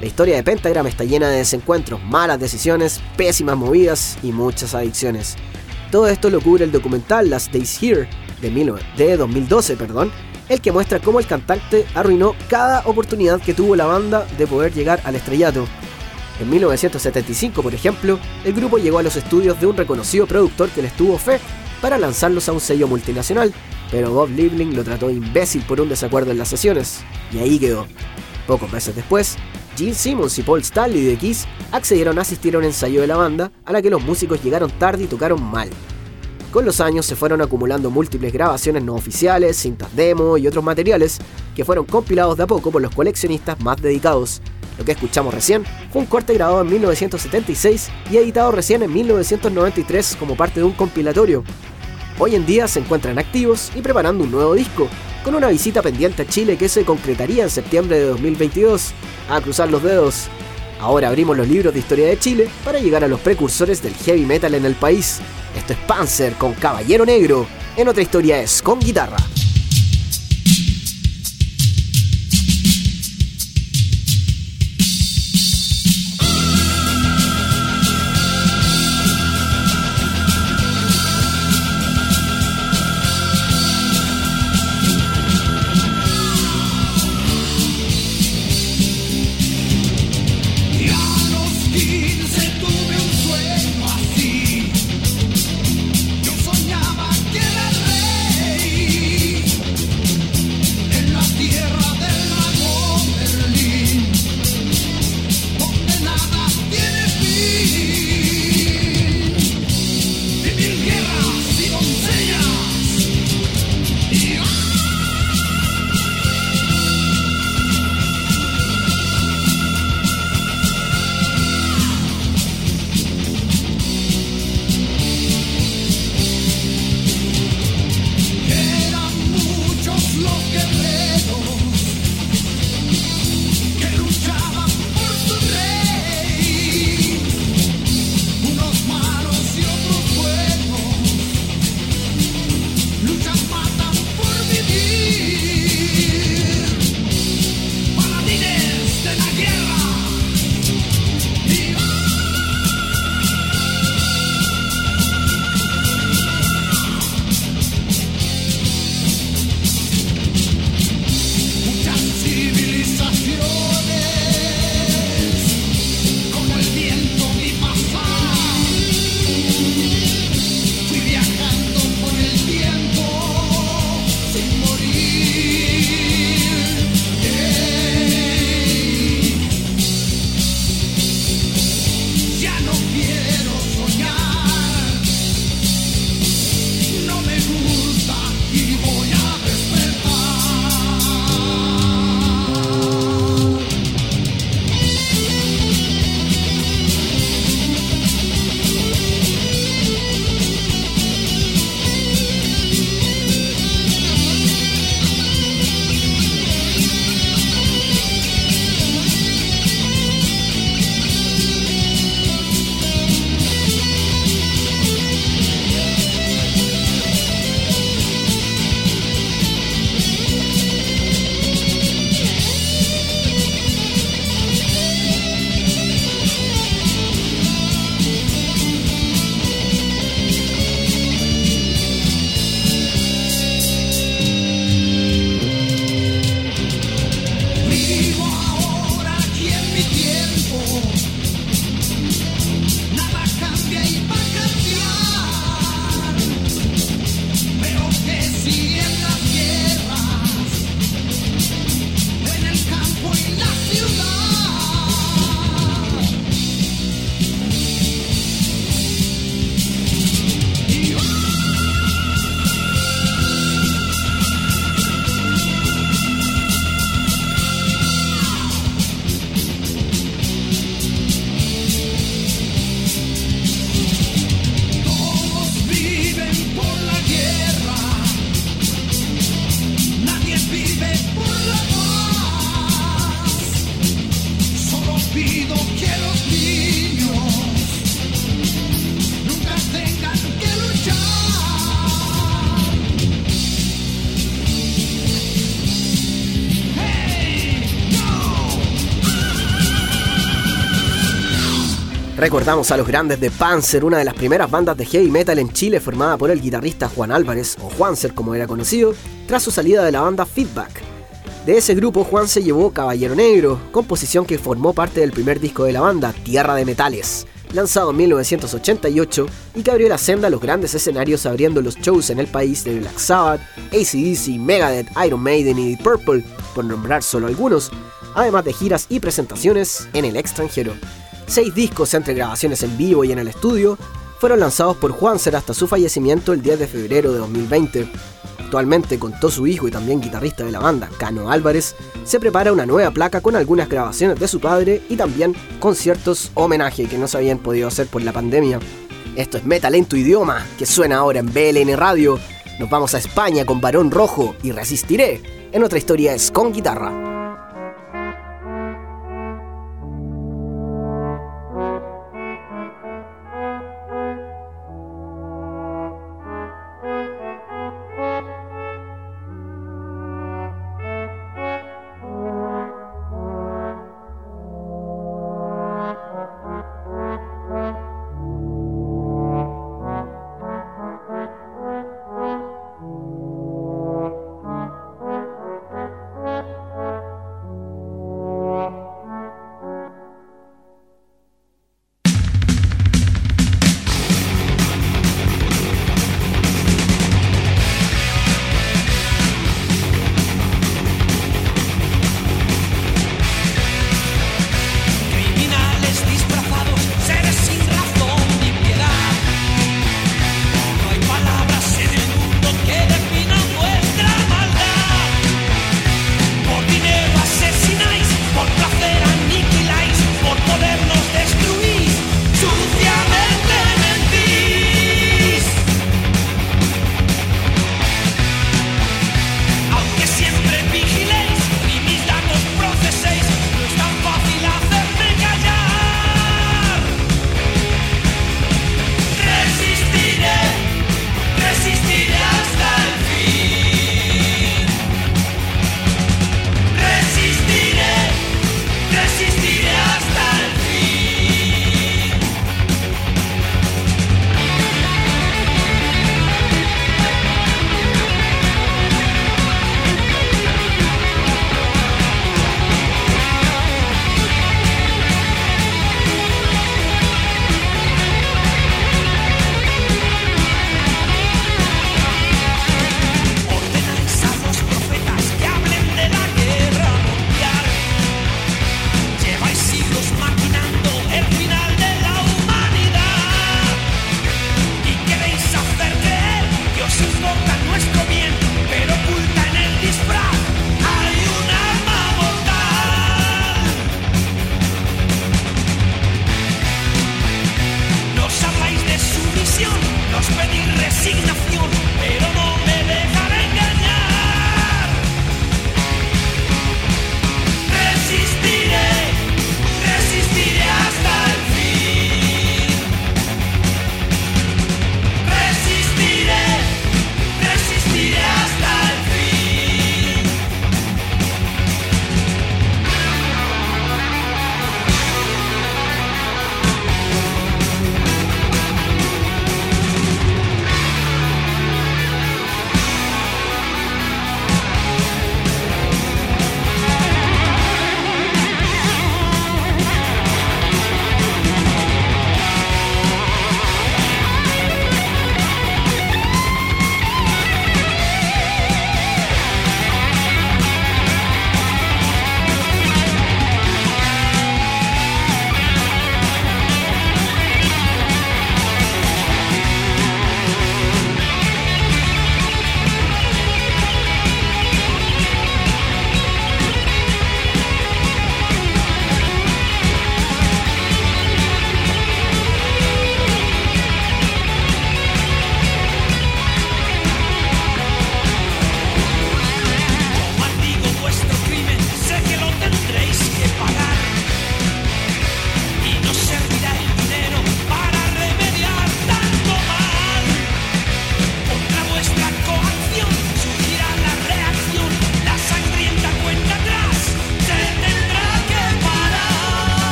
La historia de Pentagram está llena de desencuentros, malas decisiones, pésimas movidas y muchas adicciones. Todo esto lo cubre el documental Last Days Here de 2012, perdón, el que muestra cómo el cantante arruinó cada oportunidad que tuvo la banda de poder llegar al estrellato. En 1975, por ejemplo, el grupo llegó a los estudios de un reconocido productor que les tuvo fe para lanzarlos a un sello multinacional, pero Bob Liebling lo trató imbécil por un desacuerdo en las sesiones, y ahí quedó. Pocos meses después, Gene Simmons y Paul Stanley de Kiss accedieron a asistir a un ensayo de la banda, a la que los músicos llegaron tarde y tocaron mal. Con los años se fueron acumulando múltiples grabaciones no oficiales, cintas demo y otros materiales que fueron compilados de a poco por los coleccionistas más dedicados. Lo que escuchamos recién fue un corte grabado en 1976 y editado recién en 1993 como parte de un compilatorio. Hoy en día se encuentran activos y preparando un nuevo disco, con una visita pendiente a Chile que se concretaría en septiembre de 2022. A cruzar los dedos. Ahora abrimos los libros de historia de Chile para llegar a los precursores del heavy metal en el país. Esto es Panzer con Caballero Negro. En otra historia es con guitarra. Recordamos a los grandes de Panzer, una de las primeras bandas de heavy metal en Chile formada por el guitarrista Juan Álvarez, o Juanser como era conocido, tras su salida de la banda Feedback. De ese grupo, Juan se llevó Caballero Negro, composición que formó parte del primer disco de la banda, Tierra de Metales, lanzado en 1988 y que abrió la senda a los grandes escenarios abriendo los shows en el país de Black Sabbath, ACDC, Megadeth, Iron Maiden y Purple, por nombrar solo algunos, además de giras y presentaciones en el extranjero. Seis discos entre grabaciones en vivo y en el estudio fueron lanzados por Juanser hasta su fallecimiento el 10 de febrero de 2020. Actualmente, con todo su hijo y también guitarrista de la banda, Cano Álvarez, se prepara una nueva placa con algunas grabaciones de su padre y también conciertos homenaje que no se habían podido hacer por la pandemia. Esto es Metal en tu idioma, que suena ahora en BLN Radio. Nos vamos a España con Barón Rojo y Resistiré. En otra historia es con guitarra.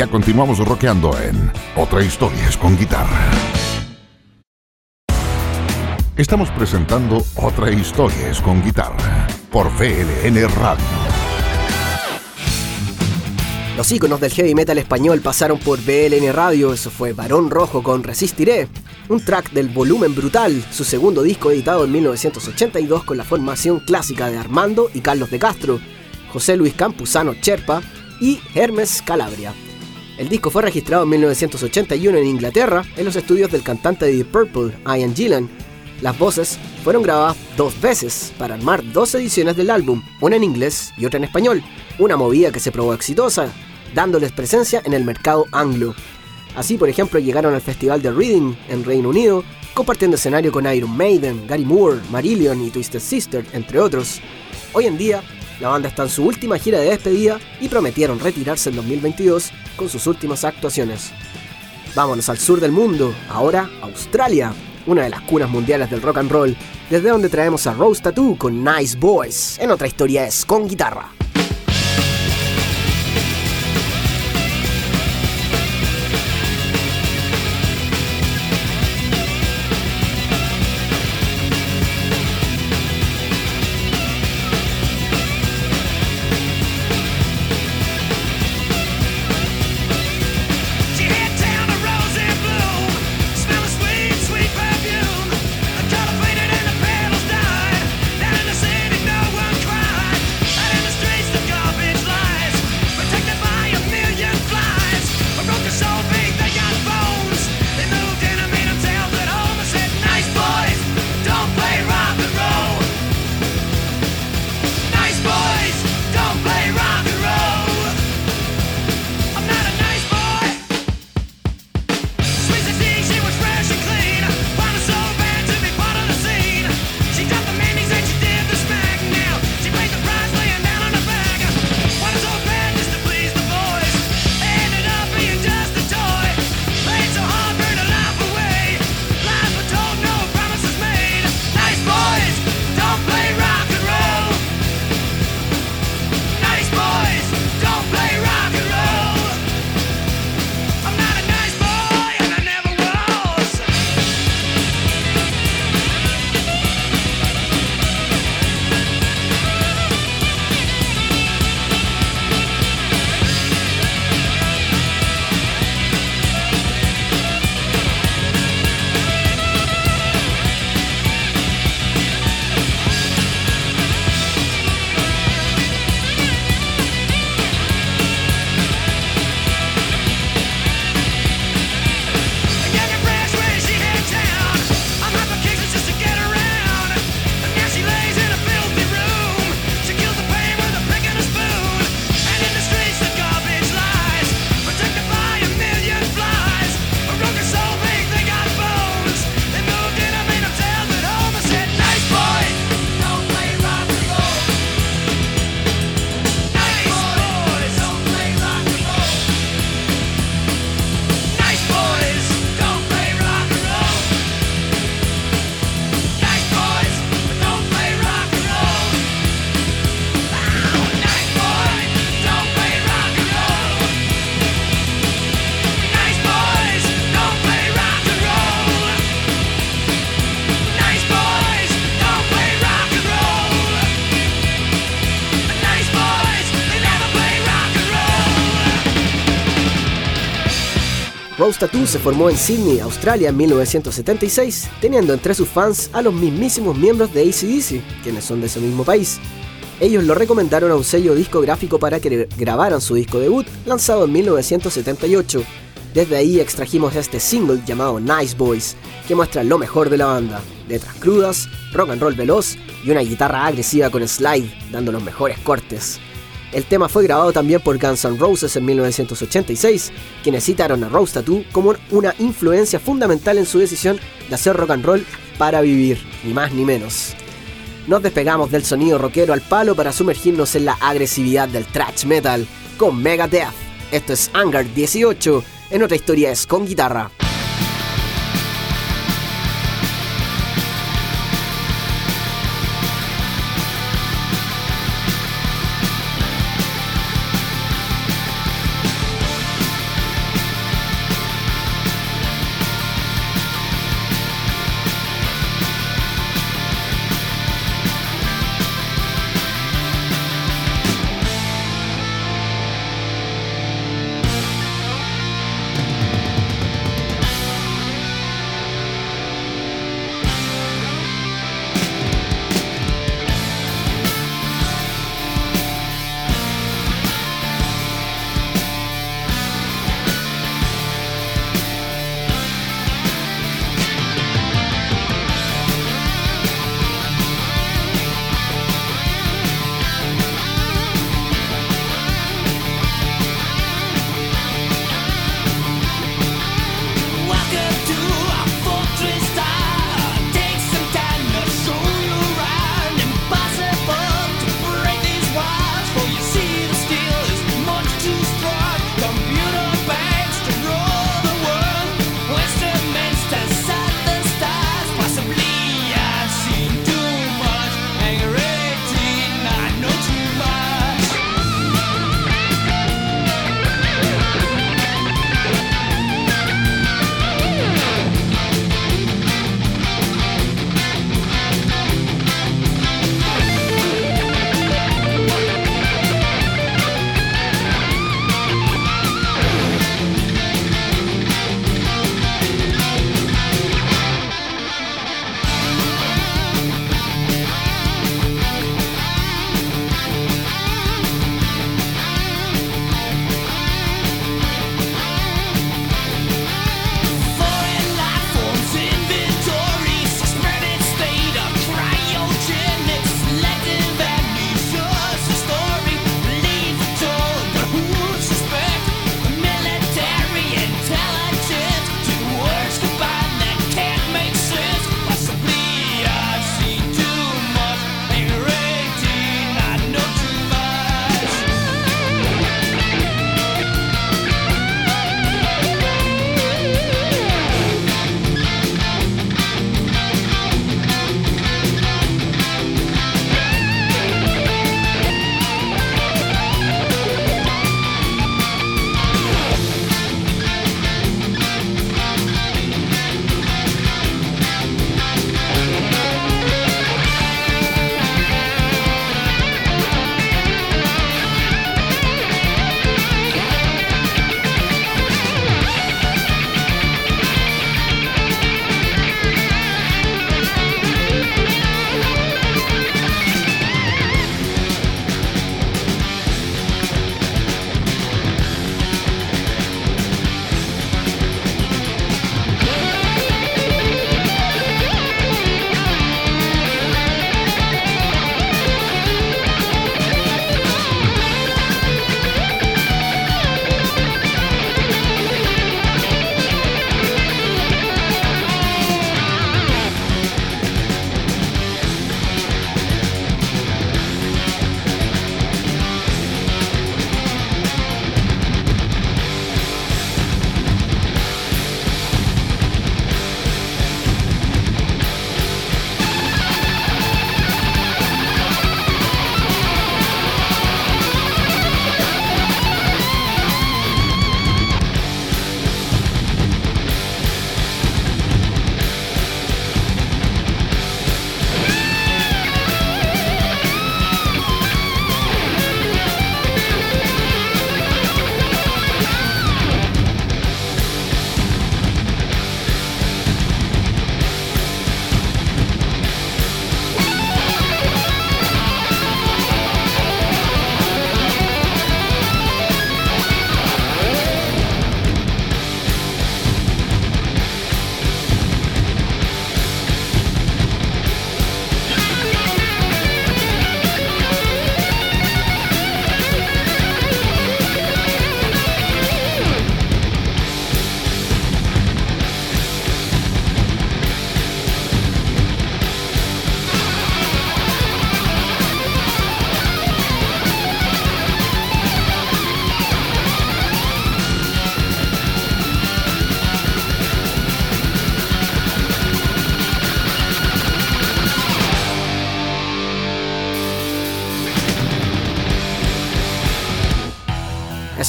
Ya continuamos rockeando en Otra historia es con guitarra. Estamos presentando Otra historia es con guitarra por VLN Radio. Los íconos del heavy metal español pasaron por BLN Radio, eso fue Barón Rojo con Resistiré, un track del Volumen Brutal, su segundo disco editado en 1982 con la formación clásica de Armando y Carlos de Castro, José Luis Campuzano Cherpa y Hermes Calabria. El disco fue registrado en 1981 en Inglaterra en los estudios del cantante de Deep Purple, Ian Gillan. Las voces fueron grabadas dos veces para armar dos ediciones del álbum, una en inglés y otra en español, una movida que se probó exitosa dándoles presencia en el mercado anglo. Así, por ejemplo, llegaron al Festival de Reading en Reino Unido, compartiendo escenario con Iron Maiden, Gary Moore, Marillion y Twisted Sister, entre otros. Hoy en día, la banda está en su última gira de despedida y prometieron retirarse en 2022 con sus últimas actuaciones. Vámonos al sur del mundo, ahora Australia, una de las cunas mundiales del rock and roll, desde donde traemos a Rose Tattoo con Nice Boys. En otra historia es con guitarra. Tattoo se formó en Sydney, Australia en 1976, teniendo entre sus fans a los mismísimos miembros de ACDC, quienes son de ese mismo país. Ellos lo recomendaron a un sello discográfico para que grabaran su disco debut, lanzado en 1978. Desde ahí extrajimos este single llamado Nice Boys, que muestra lo mejor de la banda, letras crudas, rock and roll veloz y una guitarra agresiva con slide, dando los mejores cortes. El tema fue grabado también por Guns N' Roses en 1986, quienes citaron a Rose Tattoo como una influencia fundamental en su decisión de hacer rock and roll para vivir, ni más ni menos. Nos despegamos del sonido rockero al palo para sumergirnos en la agresividad del thrash metal con Megadeth. Esto es Hangar 18, en otra historia es con guitarra.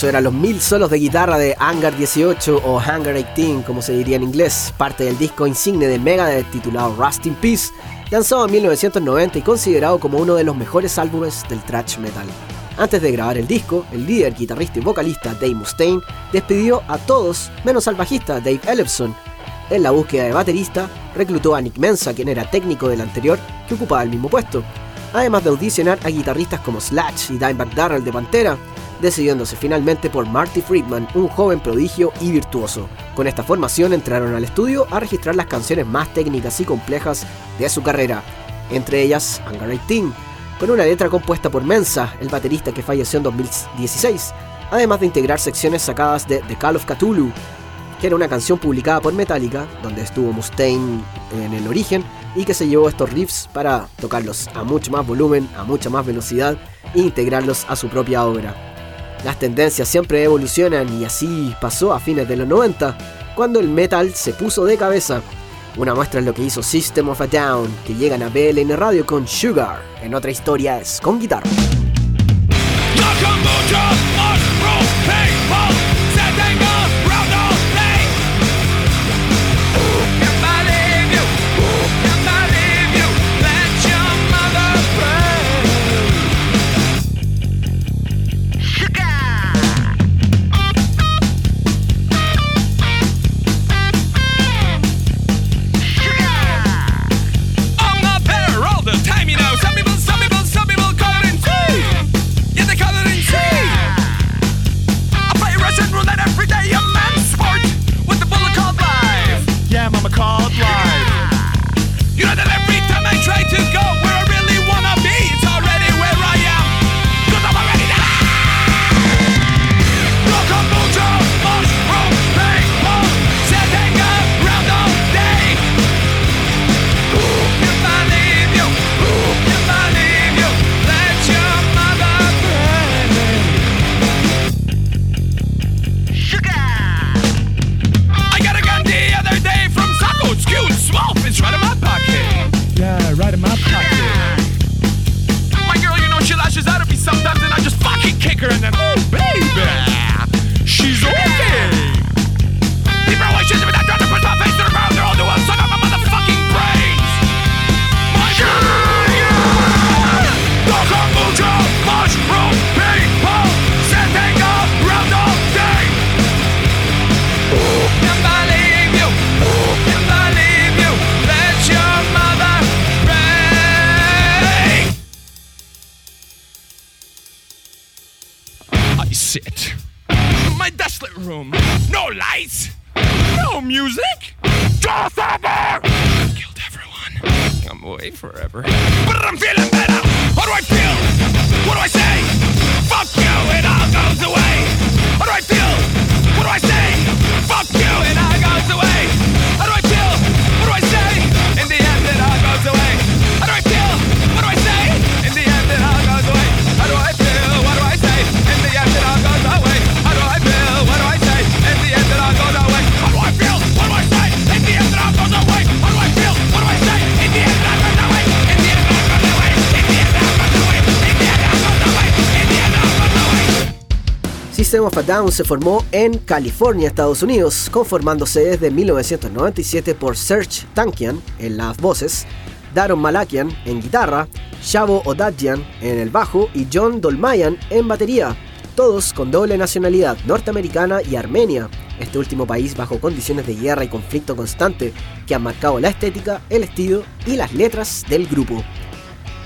Eso eran los mil solos de guitarra de Hangar 18 o Hangar 18, como se diría en inglés, parte del disco insigne de Megadeth titulado Rust in Peace, lanzado en 1990 y considerado como uno de los mejores álbumes del thrash metal. Antes de grabar el disco, el líder, guitarrista y vocalista Dave Mustaine despidió a todos menos al bajista Dave Ellefson. En la búsqueda de baterista, reclutó a Nick Mensa, quien era técnico del anterior, que ocupaba el mismo puesto, además de audicionar a guitarristas como Slash y Dimebag Darrell de Pantera, decidiéndose finalmente por Marty Friedman, un joven prodigio y virtuoso. Con esta formación entraron al estudio a registrar las canciones más técnicas y complejas de su carrera, entre ellas Hangar 18, con una letra compuesta por Mensa, el baterista que falleció en 2016, además de integrar secciones sacadas de The Call of Cthulhu, que era una canción publicada por Metallica, donde estuvo Mustaine en el origen, y que se llevó estos riffs para tocarlos a mucho más volumen, a mucha más velocidad e integrarlos a su propia obra. Las tendencias siempre evolucionan y así pasó a fines de los 90, cuando el metal se puso de cabeza. Una muestra es lo que hizo System of a Down, que llegan a BLN Radio con Sugar. En otra historia es con guitarra. System of a Down se formó en California, Estados Unidos, conformándose desde 1997 por Serge Tankian en las voces, Daron Malakian en guitarra, Shavo Odadjian en el bajo y John Dolmayan en batería, todos con doble nacionalidad norteamericana y armenia, este último país bajo condiciones de guerra y conflicto constante que han marcado la estética, el estilo y las letras del grupo.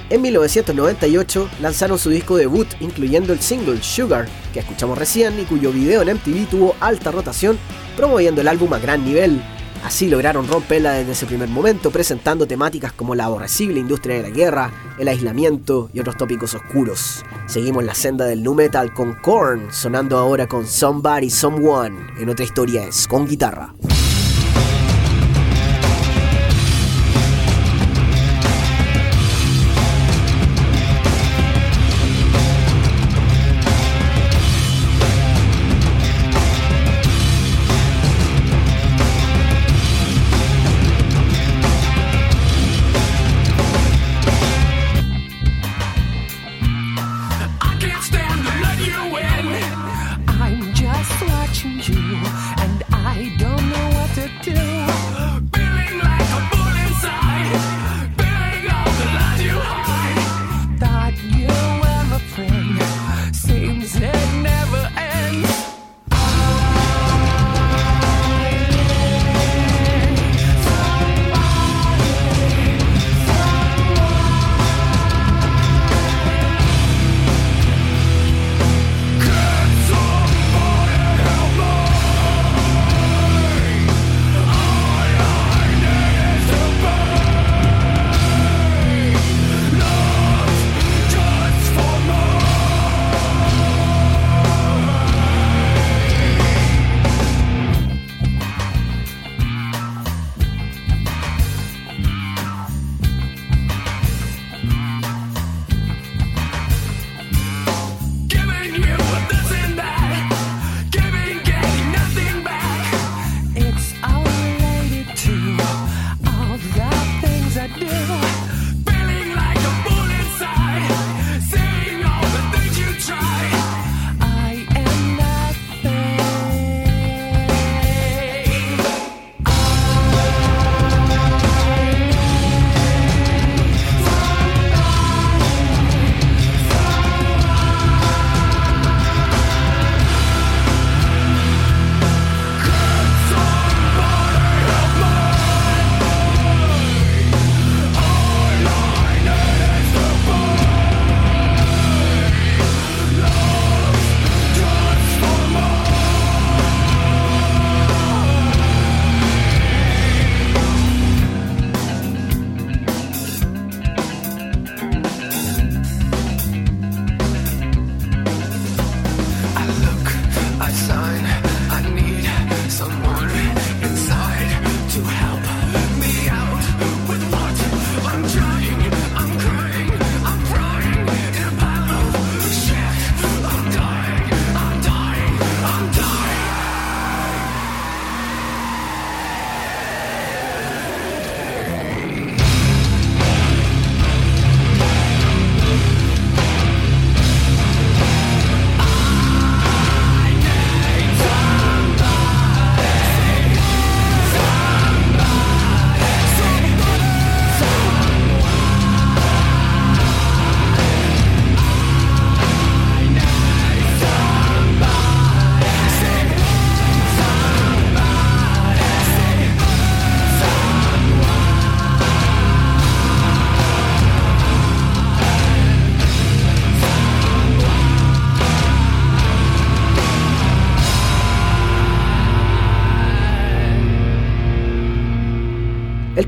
En 1998 lanzaron su disco debut incluyendo el single Sugar, que escuchamos recién y cuyo video en MTV tuvo alta rotación, promoviendo el álbum a gran nivel. Así lograron romperla desde ese primer momento, presentando temáticas como la aborrecible industria de la guerra, el aislamiento y otros tópicos oscuros. Seguimos la senda del nu metal con Korn, sonando ahora con Somebody Someone, en otra historia es con guitarra.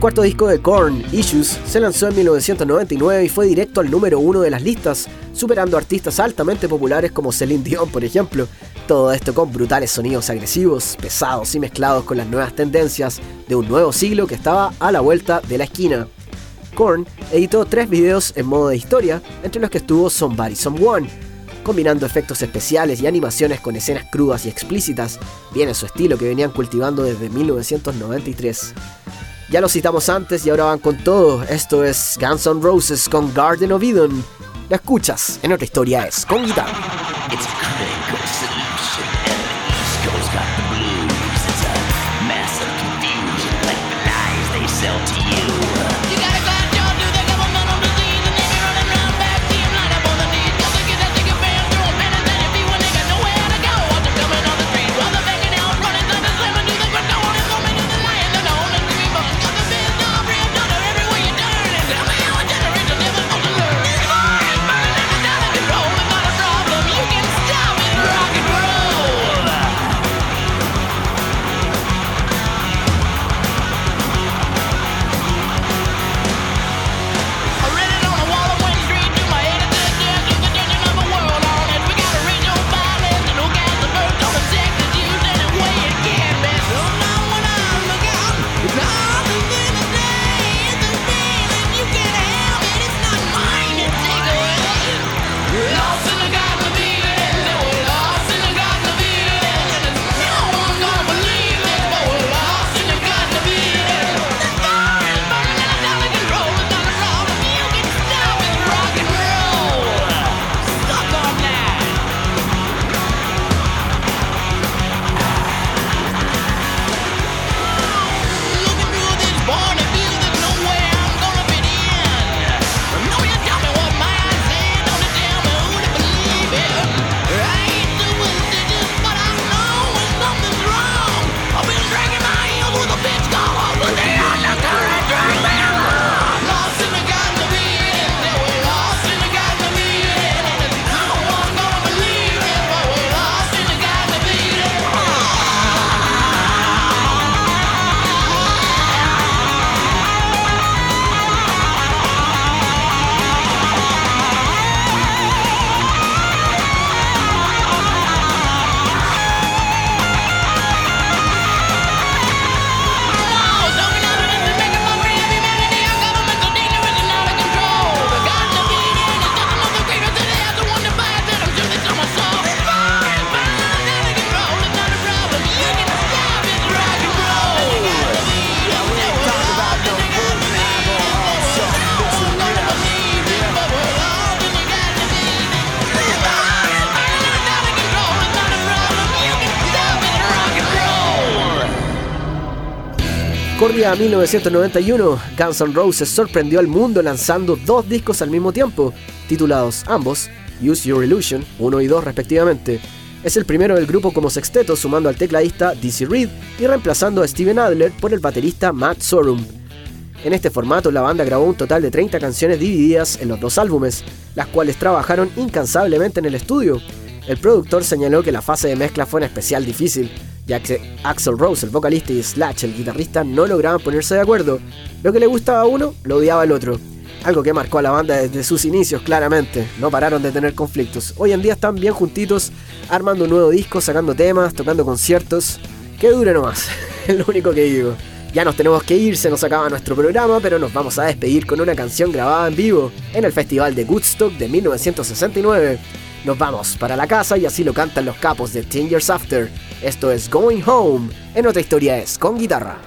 Cuarto disco de Korn, Issues, se lanzó en 1999 y fue directo al número uno de las listas, superando artistas altamente populares como Celine Dion, por ejemplo. Todo esto con brutales sonidos agresivos, pesados y mezclados con las nuevas tendencias de un nuevo siglo que estaba a la vuelta de la esquina. Korn editó tres videos en modo de historia, entre los que estuvo Somebody Someone, combinando efectos especiales y animaciones con escenas crudas y explícitas, bien en su estilo que venían cultivando desde 1993. Ya lo citamos antes y ahora van con todo. Esto es Guns N' Roses con Garden of Eden. La escuchas en otra historia es con guitarra. Corría 1991, Guns N' Roses sorprendió al mundo lanzando dos discos al mismo tiempo, titulados ambos Use Your Illusion 1 y 2 respectivamente. Es el primero del grupo como sexteto sumando al tecladista Dizzy Reed y reemplazando a Steven Adler por el baterista Matt Sorum. En este formato la banda grabó un total de 30 canciones divididas en los dos álbumes, las cuales trabajaron incansablemente en el estudio. El productor señaló que la fase de mezcla fue en especial difícil, ya que Axel Rose, el vocalista, y Slash, el guitarrista, no lograban ponerse de acuerdo. Lo que le gustaba a uno, lo odiaba al otro. Algo que marcó a la banda desde sus inicios, claramente. No pararon de tener conflictos. Hoy en día están bien juntitos, armando un nuevo disco, sacando temas, tocando conciertos. Que dure nomás, es lo único que digo. Ya nos tenemos que ir, se nos acaba nuestro programa, pero nos vamos a despedir con una canción grabada en vivo en el Festival de Woodstock de 1969. Nos vamos para la casa y así lo cantan los capos de Ten Years After. Esto es Going Home. En otra historia es con guitarra.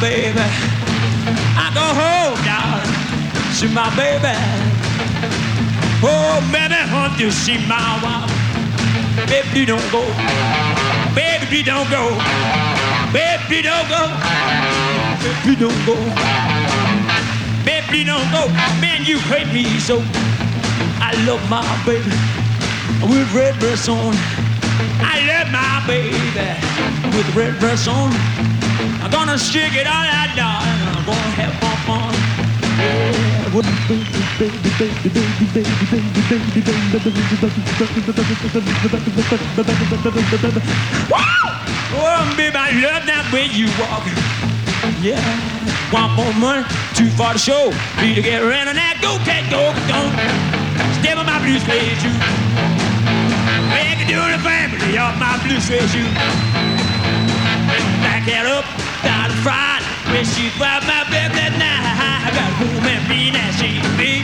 Baby. I go home, darling, see my baby. Oh, baby, hunt to see my wife. Baby, don't go. Baby, don't go. Baby, don't go. Baby, don't go. Baby, don't go. Man, you hate me so. I love my baby with red dress on. I love my baby with red dress on. I'm gonna stick it all out, darling. I'm gonna have fun, fun. Baby. Oh, baby, I love that way you walk. Yeah, one more money, two for the show. Need to get around on that. Go, cat, go, go. Step on my blue suede shoe. Make it do the family of my blue suede shoe. Back it up, the front. When she brought my baby night, I got home and be that she be.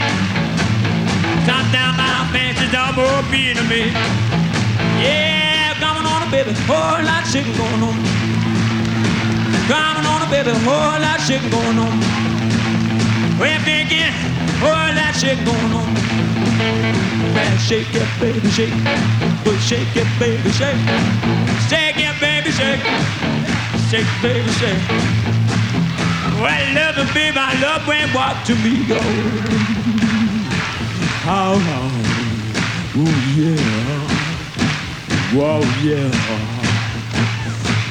Top down my more being to me. Yeah, coming on a baby, whole lot of shit going on. Coming on a baby, whole lot of shit going on. Well, thinking, whole lot of shit going on. Man, shake it, baby, shake. But shake it, baby, shake. Shake it, baby, shake. Shake, baby, shake. Well, love and baby, I love when walk to me go. How, how, ooh, yeah. Whoa, yeah.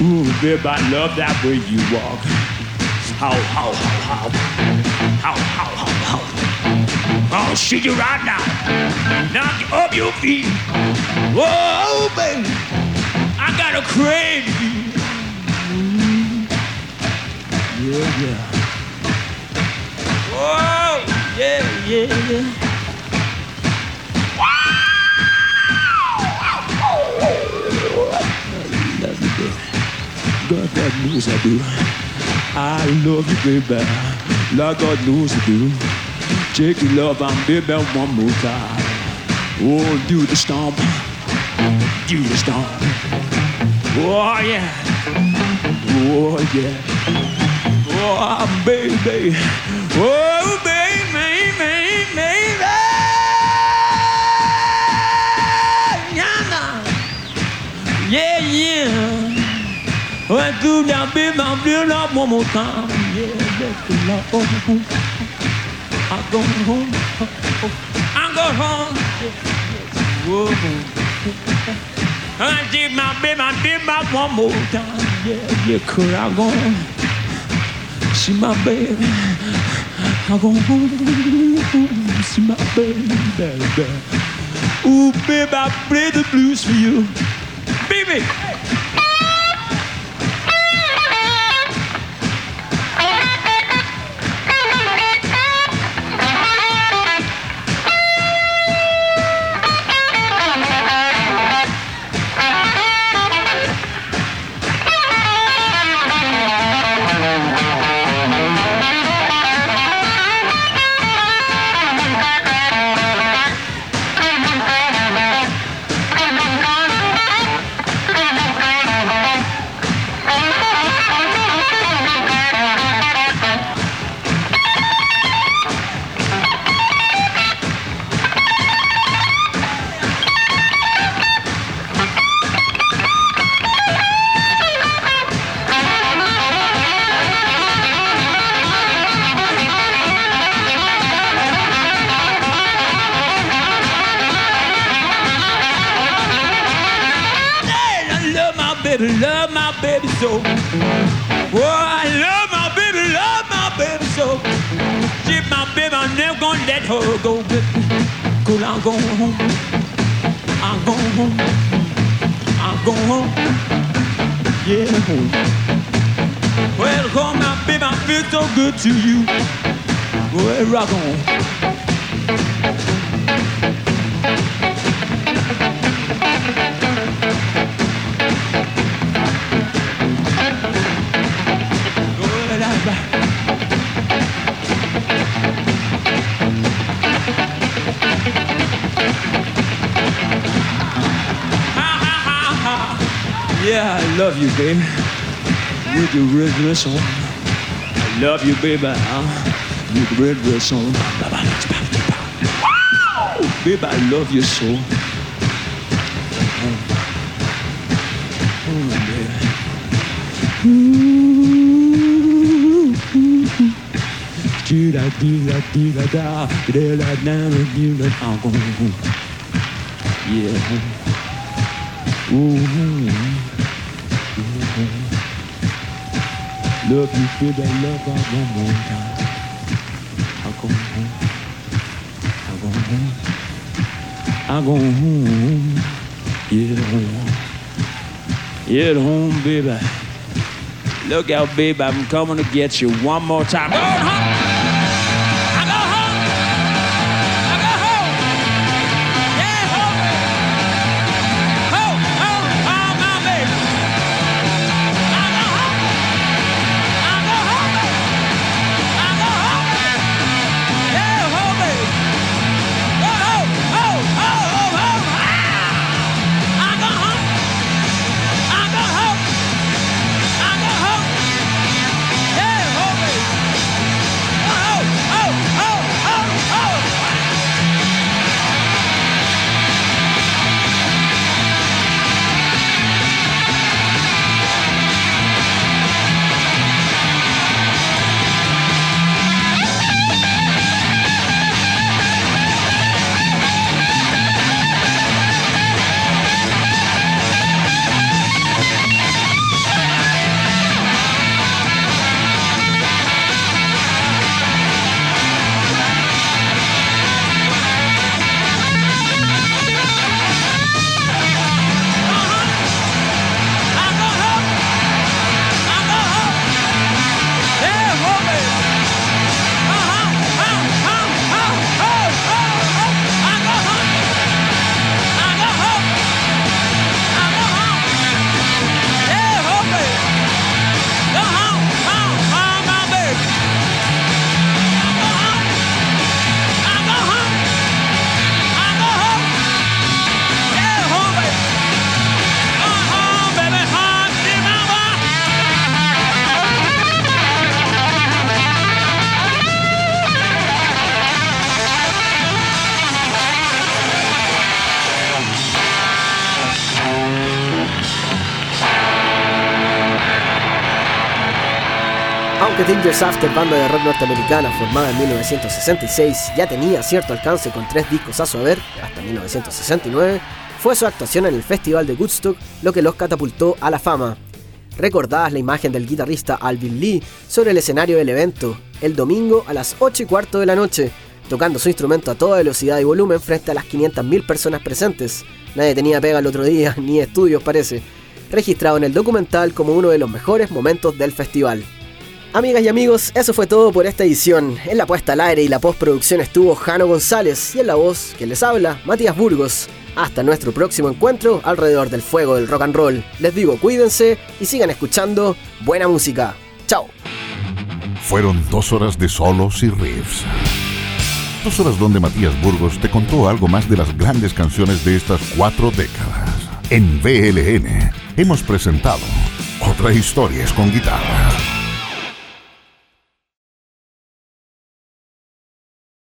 Ooh, baby, I love that way you walk. How, how, how, how. How, how, how. I'll shake you right now. Knock you off your feet. Whoa, baby. I got a crazy. Yeah, yeah. Whoa, yeah, yeah, yeah. Baby. God, knows I do. I love you, baby. Like God knows I do. Take your love and baby one more time. Oh, do the stomp. Do the stomp. Oh, yeah. Oh, yeah. Oh, baby. Oh, baby, baby, baby. Yeah, yeah. Well, do that, baby, I'm doing up one more time. Yeah, that's the love. I'm going home. I'm going home. Whoa. I did my baby, I did my one more time. Yeah, yeah, could I go? See my baby. I go home. See my baby, baby. Ooh, baby, I play the blues for you. Baby. Yeah, I love you, baby. With your red dress on, I love you, baby. Huh? Uh, you the rhythm song. Wow! Baby, I love you so. Oh, baby. Do da do da do da do da da do. Yeah. Ooh. Hmm. Love you, baby, love her one more time. I'm going home. I'm going home. I'm going home. Yeah, home. Yeah, home, baby. Look out, baby, I'm coming to get you one more time. After, banda de rock norteamericana formada en 1966, ya tenía cierto alcance con tres discos a su haber, hasta 1969, fue su actuación en el Festival de Woodstock lo que los catapultó a la fama. Recordadas la imagen del guitarrista Alvin Lee sobre el escenario del evento, el domingo a las 8 y cuarto de la noche, tocando su instrumento a toda velocidad y volumen frente a las 500.000 personas presentes. Nadie tenía pega el otro día, ni estudios parece. Registrado en el documental como uno de los mejores momentos del festival. Amigas y amigos, eso fue todo por esta edición. En la puesta al aire y la postproducción estuvo Jano González y en la voz que les habla, Matías Burgos. Hasta nuestro próximo encuentro alrededor del fuego del rock and roll. Les digo cuídense y sigan escuchando buena música. Chao. Fueron dos horas de solos y riffs. Dos horas donde Matías Burgos te contó algo más de las grandes canciones de estas cuatro décadas. En BLN hemos presentado Otra Historias con Guitarra.